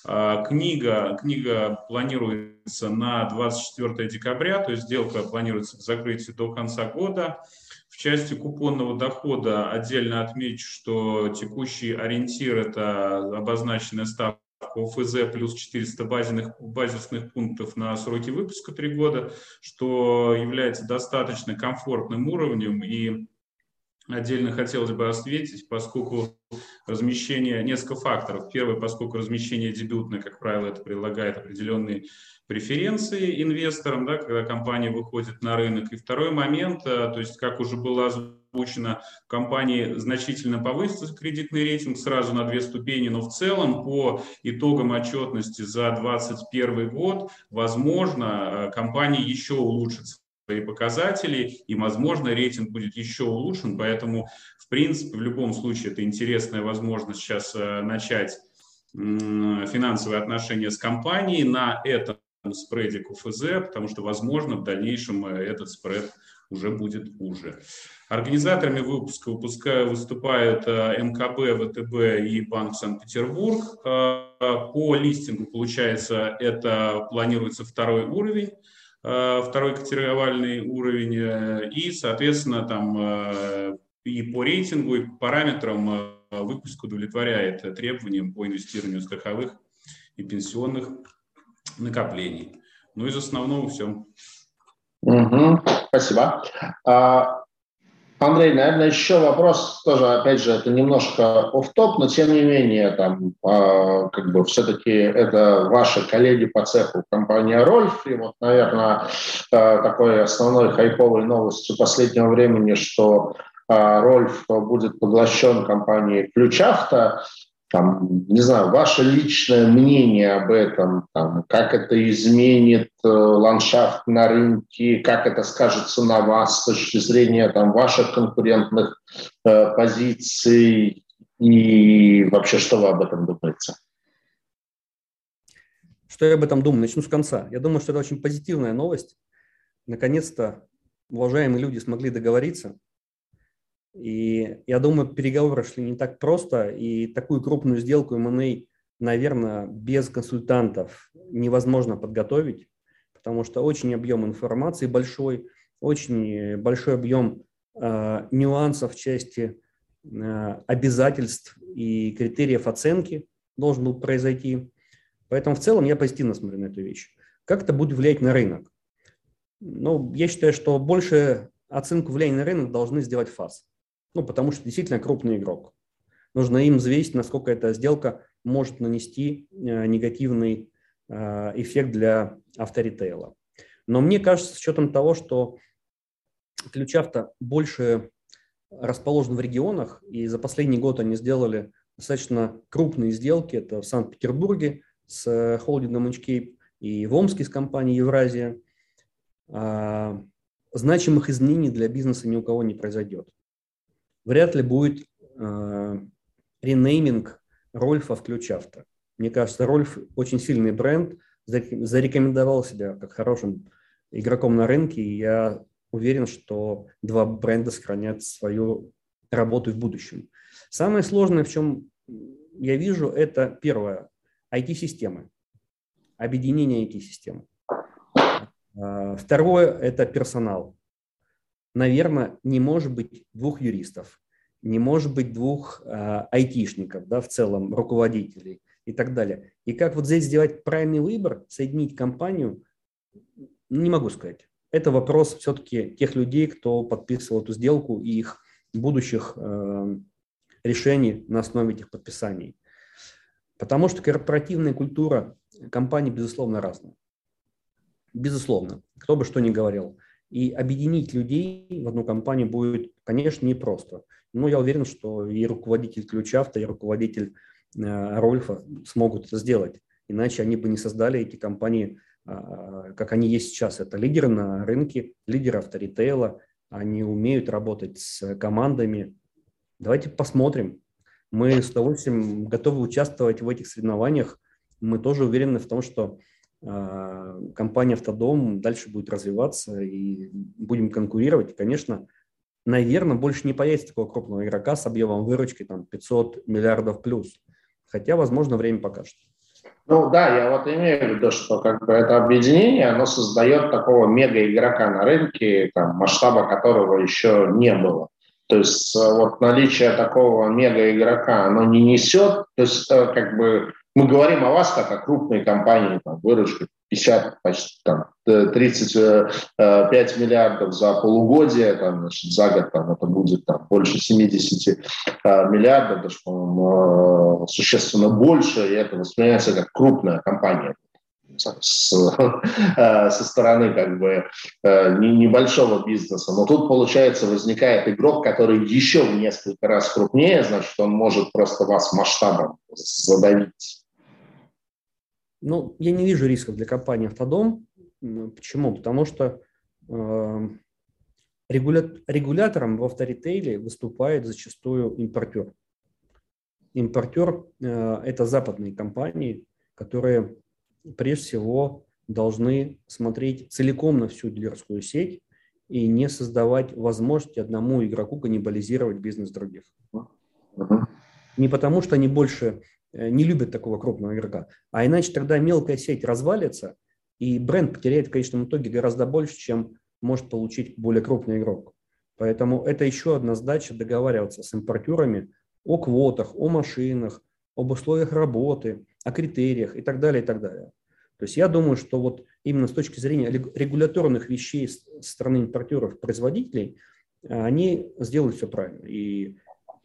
Э, книга, книга планируется на 24 декабря, то есть сделка планируется к закрытию до конца года. В части купонного дохода отдельно отмечу, что текущий ориентир – это обозначенная ставка ОФЗ плюс 400 базисных, базисных пунктов на сроки выпуска 3 года, что является достаточно комфортным уровнем и Отдельно хотелось бы осветить, поскольку размещение, несколько факторов. Первый, поскольку размещение дебютное, как правило, это предлагает определенные преференции инвесторам, да, когда компания выходит на рынок. И второй момент, э, то есть, как уже было озвучено, компании значительно повысится кредитный рейтинг сразу на две ступени, но в целом по итогам отчетности за 2021 год, возможно, э, компания еще улучшится свои показатели, и, возможно, рейтинг будет еще улучшен, поэтому, в принципе, в любом случае, это интересная возможность сейчас э, начать финансовые отношения с компанией на этом спреде КФЗ, потому что, возможно, в дальнейшем э, этот спред уже будет хуже. Организаторами выпуска выпуска выступают э, МКБ, ВТБ и Банк Санкт-Петербург. По листингу, получается, это планируется второй уровень. Э, второй котировальный уровень, э, и, соответственно, там э, и по рейтингу, и по параметрам выпуск удовлетворяет требованиям по инвестированию страховых и пенсионных накоплений. Ну, из основного все. Угу, спасибо. А, Андрей, наверное, еще вопрос тоже, опять же, это немножко оф топ но тем не менее, там, э, как бы все-таки это ваши коллеги по цеху компания Рольф, и вот, наверное, э, такой основной хайповой новостью последнего времени, что э, Рольф будет поглощен компанией Ключавто там, не знаю, ваше личное мнение об этом, там, как это изменит э, ландшафт на рынке, как это скажется на вас с точки зрения там, ваших конкурентных э, позиций и вообще, что вы об этом думаете? Что я об этом думаю? Начну с конца. Я думаю, что это очень позитивная новость. Наконец-то уважаемые люди смогли договориться и я думаю, переговоры шли не так просто, и такую крупную сделку M&A, наверное, без консультантов невозможно подготовить, потому что очень объем информации большой, очень большой объем э, нюансов в части э, обязательств и критериев оценки должен был произойти. Поэтому в целом я позитивно смотрю на эту вещь. Как это будет влиять на рынок? Ну, я считаю, что больше оценку влияния на рынок должны сделать ФАС. Ну, потому что действительно крупный игрок. Нужно им взвесить, насколько эта сделка может нанести э, негативный э, эффект для авторитейла. Но мне кажется, с учетом того, что ключ авто больше расположен в регионах, и за последний год они сделали достаточно крупные сделки. Это в Санкт-Петербурге с холдингом Inchcape и в Омске с компанией Евразия. А, значимых изменений для бизнеса ни у кого не произойдет вряд ли будет э, ренейминг Рольфа в ключ авто. Мне кажется, Рольф очень сильный бренд, зарекомендовал себя как хорошим игроком на рынке, и я уверен, что два бренда сохранят свою работу в будущем. Самое сложное, в чем я вижу, это первое, IT-системы, объединение IT-систем. А, второе – это персонал наверное, не может быть двух юристов, не может быть двух э, айтишников, да, в целом руководителей. и так далее. И как вот здесь сделать правильный выбор, соединить компанию, не могу сказать. Это вопрос все-таки тех людей, кто подписывал эту сделку и их будущих э, решений на основе этих подписаний. Потому что корпоративная культура компании, безусловно, разная. Безусловно, кто бы что ни говорил. И объединить людей в одну компанию будет, конечно, непросто. Но я уверен, что и руководитель Ключавто, и руководитель э, Рольфа смогут это сделать. Иначе они бы не создали эти компании, э, как они есть сейчас. Это лидеры на рынке, лидеры авторитейла. Они умеют работать с командами. Давайте посмотрим. Мы с удовольствием готовы участвовать в этих соревнованиях. Мы тоже уверены в том, что компания «Автодом» дальше будет развиваться и будем конкурировать. Конечно, наверное, больше не появится такого крупного игрока с объемом выручки там, 500 миллиардов плюс. Хотя, возможно, время покажет. Ну да, я вот имею в виду, что как бы это объединение, оно создает такого мега-игрока на рынке, там, масштаба которого еще не было. То есть э, вот наличие такого мега-игрока, оно не несет, то есть э, как бы мы говорим о вас как о крупной компании, там, выручка 50, почти там, 35 э, миллиардов за полугодие, там, значит, за год там, это будет там, больше 70 миллиардов, даже, по-моему, существенно больше, и это воспринимается как крупная компания с, э, со стороны как бы э, небольшого бизнеса. Но тут, получается, возникает игрок, который еще в несколько раз крупнее, значит, он может просто вас масштабом задавить. Ну, я не вижу рисков для компании «Автодом». Почему? Потому что э, регуля... регулятором в авторитейле выступает зачастую импортер. Импортер э, – это западные компании, которые прежде всего должны смотреть целиком на всю дилерскую сеть и не создавать возможности одному игроку каннибализировать бизнес других. Не потому, что они больше не любят такого крупного игрока, а иначе тогда мелкая сеть развалится, и бренд потеряет в конечном итоге гораздо больше, чем может получить более крупный игрок. Поэтому это еще одна задача договариваться с импортерами о квотах, о машинах, об условиях работы, о критериях и так далее, и так далее. То есть я думаю, что вот именно с точки зрения регуляторных вещей стороны импортеров, производителей, э, они сделают все правильно. И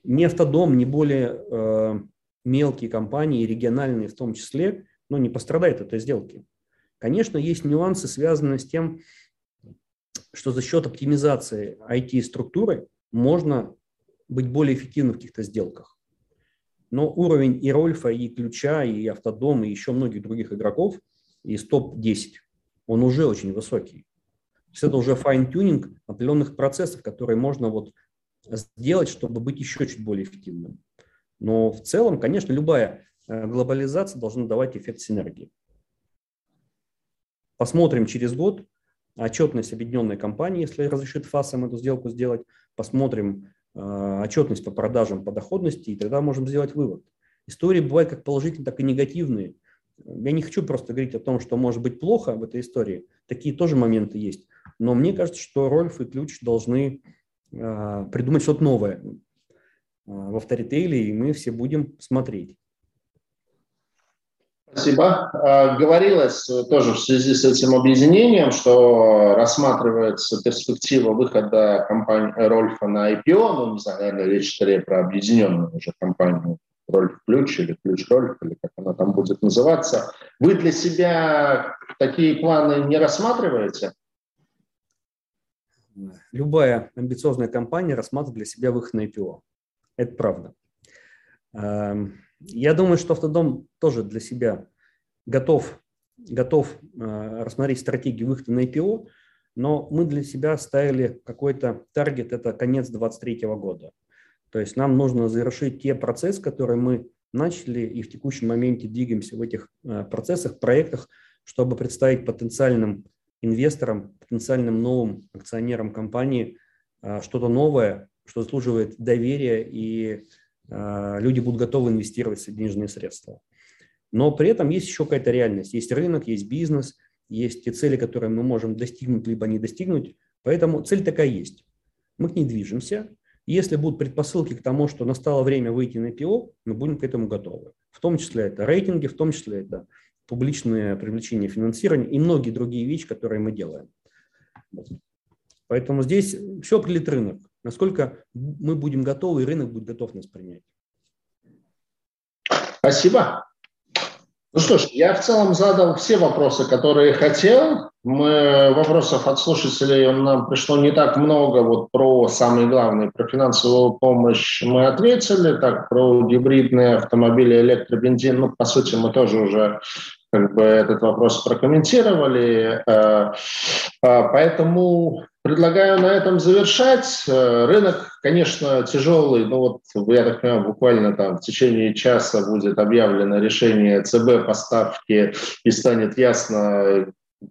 ни автодом, ни более э, мелкие компании, региональные в том числе, ну, не пострадают от этой сделки. Конечно, есть нюансы, связанные с тем, что за счет оптимизации IT-структуры можно быть более эффективным в каких-то сделках. Но уровень и Рольфа, и Ключа, и Автодом, и еще многих других игроков – из топ-10, он уже очень высокий. То есть это уже fine-tuning определенных процессов, которые можно вот сделать, чтобы быть еще чуть более эффективным. Но в целом, конечно, любая э, глобализация должна давать эффект синергии. Посмотрим через год отчетность объединенной компании, если разрешит ФАСом эту сделку сделать. Посмотрим э, отчетность по продажам, по доходности, и тогда можем сделать вывод. Истории бывают как положительные, так и негативные. Я не хочу просто говорить о том, что может быть плохо в этой истории. Такие тоже моменты есть. Но мне кажется, что Рольф и Ключ должны э, придумать что-то новое в авторитейле, и мы все будем смотреть. Спасибо. А, говорилось тоже в связи с этим объединением, что рассматривается перспектива выхода компании Рольфа на IPO, ну, не знаю, наверное, речь скорее про объединенную уже компанию роль ключ или ключ-роль, или как она там будет называться. Вы для себя такие планы не рассматриваете? Любая амбициозная компания рассматривает для себя выход на IPO. Это правда. Эм, я думаю, что Автодом тоже для себя готов, готов э, рассмотреть стратегию выхода на IPO, но мы для себя ставили какой-то таргет, это конец 2023 года. То есть нам нужно завершить те процессы, которые мы начали и в текущем моменте двигаемся в этих э, процессах, проектах, чтобы представить потенциальным инвесторам, потенциальным новым акционерам компании э, что-то новое, что заслуживает доверия, и э, люди будут готовы инвестировать денежные средства. Но при этом есть еще какая-то реальность. Есть рынок, есть бизнес, есть те цели, которые мы можем достигнуть, либо не достигнуть. Поэтому цель такая есть. Мы к ней движемся – Если будут предпосылки к тому, что настало время выйти на IPO, мы будем к этому готовы. В том числе это рейтинги, в том числе это публичное привлечение финансирования и многие другие вещи, которые мы делаем. Поэтому здесь все определит рынок. Насколько мы будем готовы, и рынок будет готов нас принять. Спасибо. Ну что ж, я в целом задал все вопросы, которые хотел. Мы вопросов от слушателей нам пришло не так много. Вот про самые главные, про финансовую помощь мы ответили. Так, про гибридные автомобили, электробензин, ну, по сути, мы тоже уже как бы этот вопрос прокомментировали. Э, э, поэтому предлагаю на этом завершать. Э, рынок, конечно, тяжелый, но вот, я так понимаю, буквально там в течение часа будет объявлено решение ЦБ по ставке и станет ясно,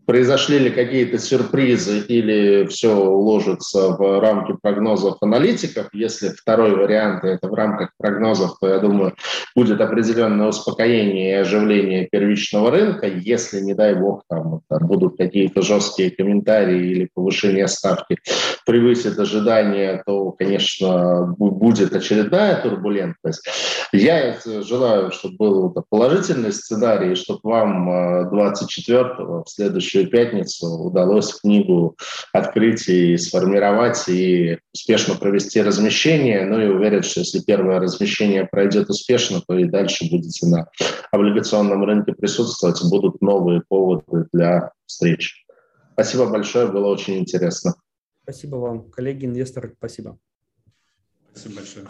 произошли ли какие-то сюрпризы или все уложится в рамки прогнозов аналитиков. Если второй вариант это в рамках прогнозов, то, я думаю, будет определенное успокоение и оживление первичного рынка. Если, не дай бог, там, там будут какие-то жесткие комментарии или повышение ставки превысит ожидания, то, конечно, будет очередная турбулентность. Я желаю, чтобы был положительный сценарий, чтобы вам 24-го э, в следующем следующую пятницу удалось книгу открыть и сформировать, и успешно провести размещение. Ну и уверен, что если первое размещение пройдет успешно, то и дальше будете на облигационном рынке присутствовать, будут новые поводы для встреч. Спасибо большое, было очень интересно. Спасибо вам, коллеги, инвесторы, спасибо. Спасибо большое.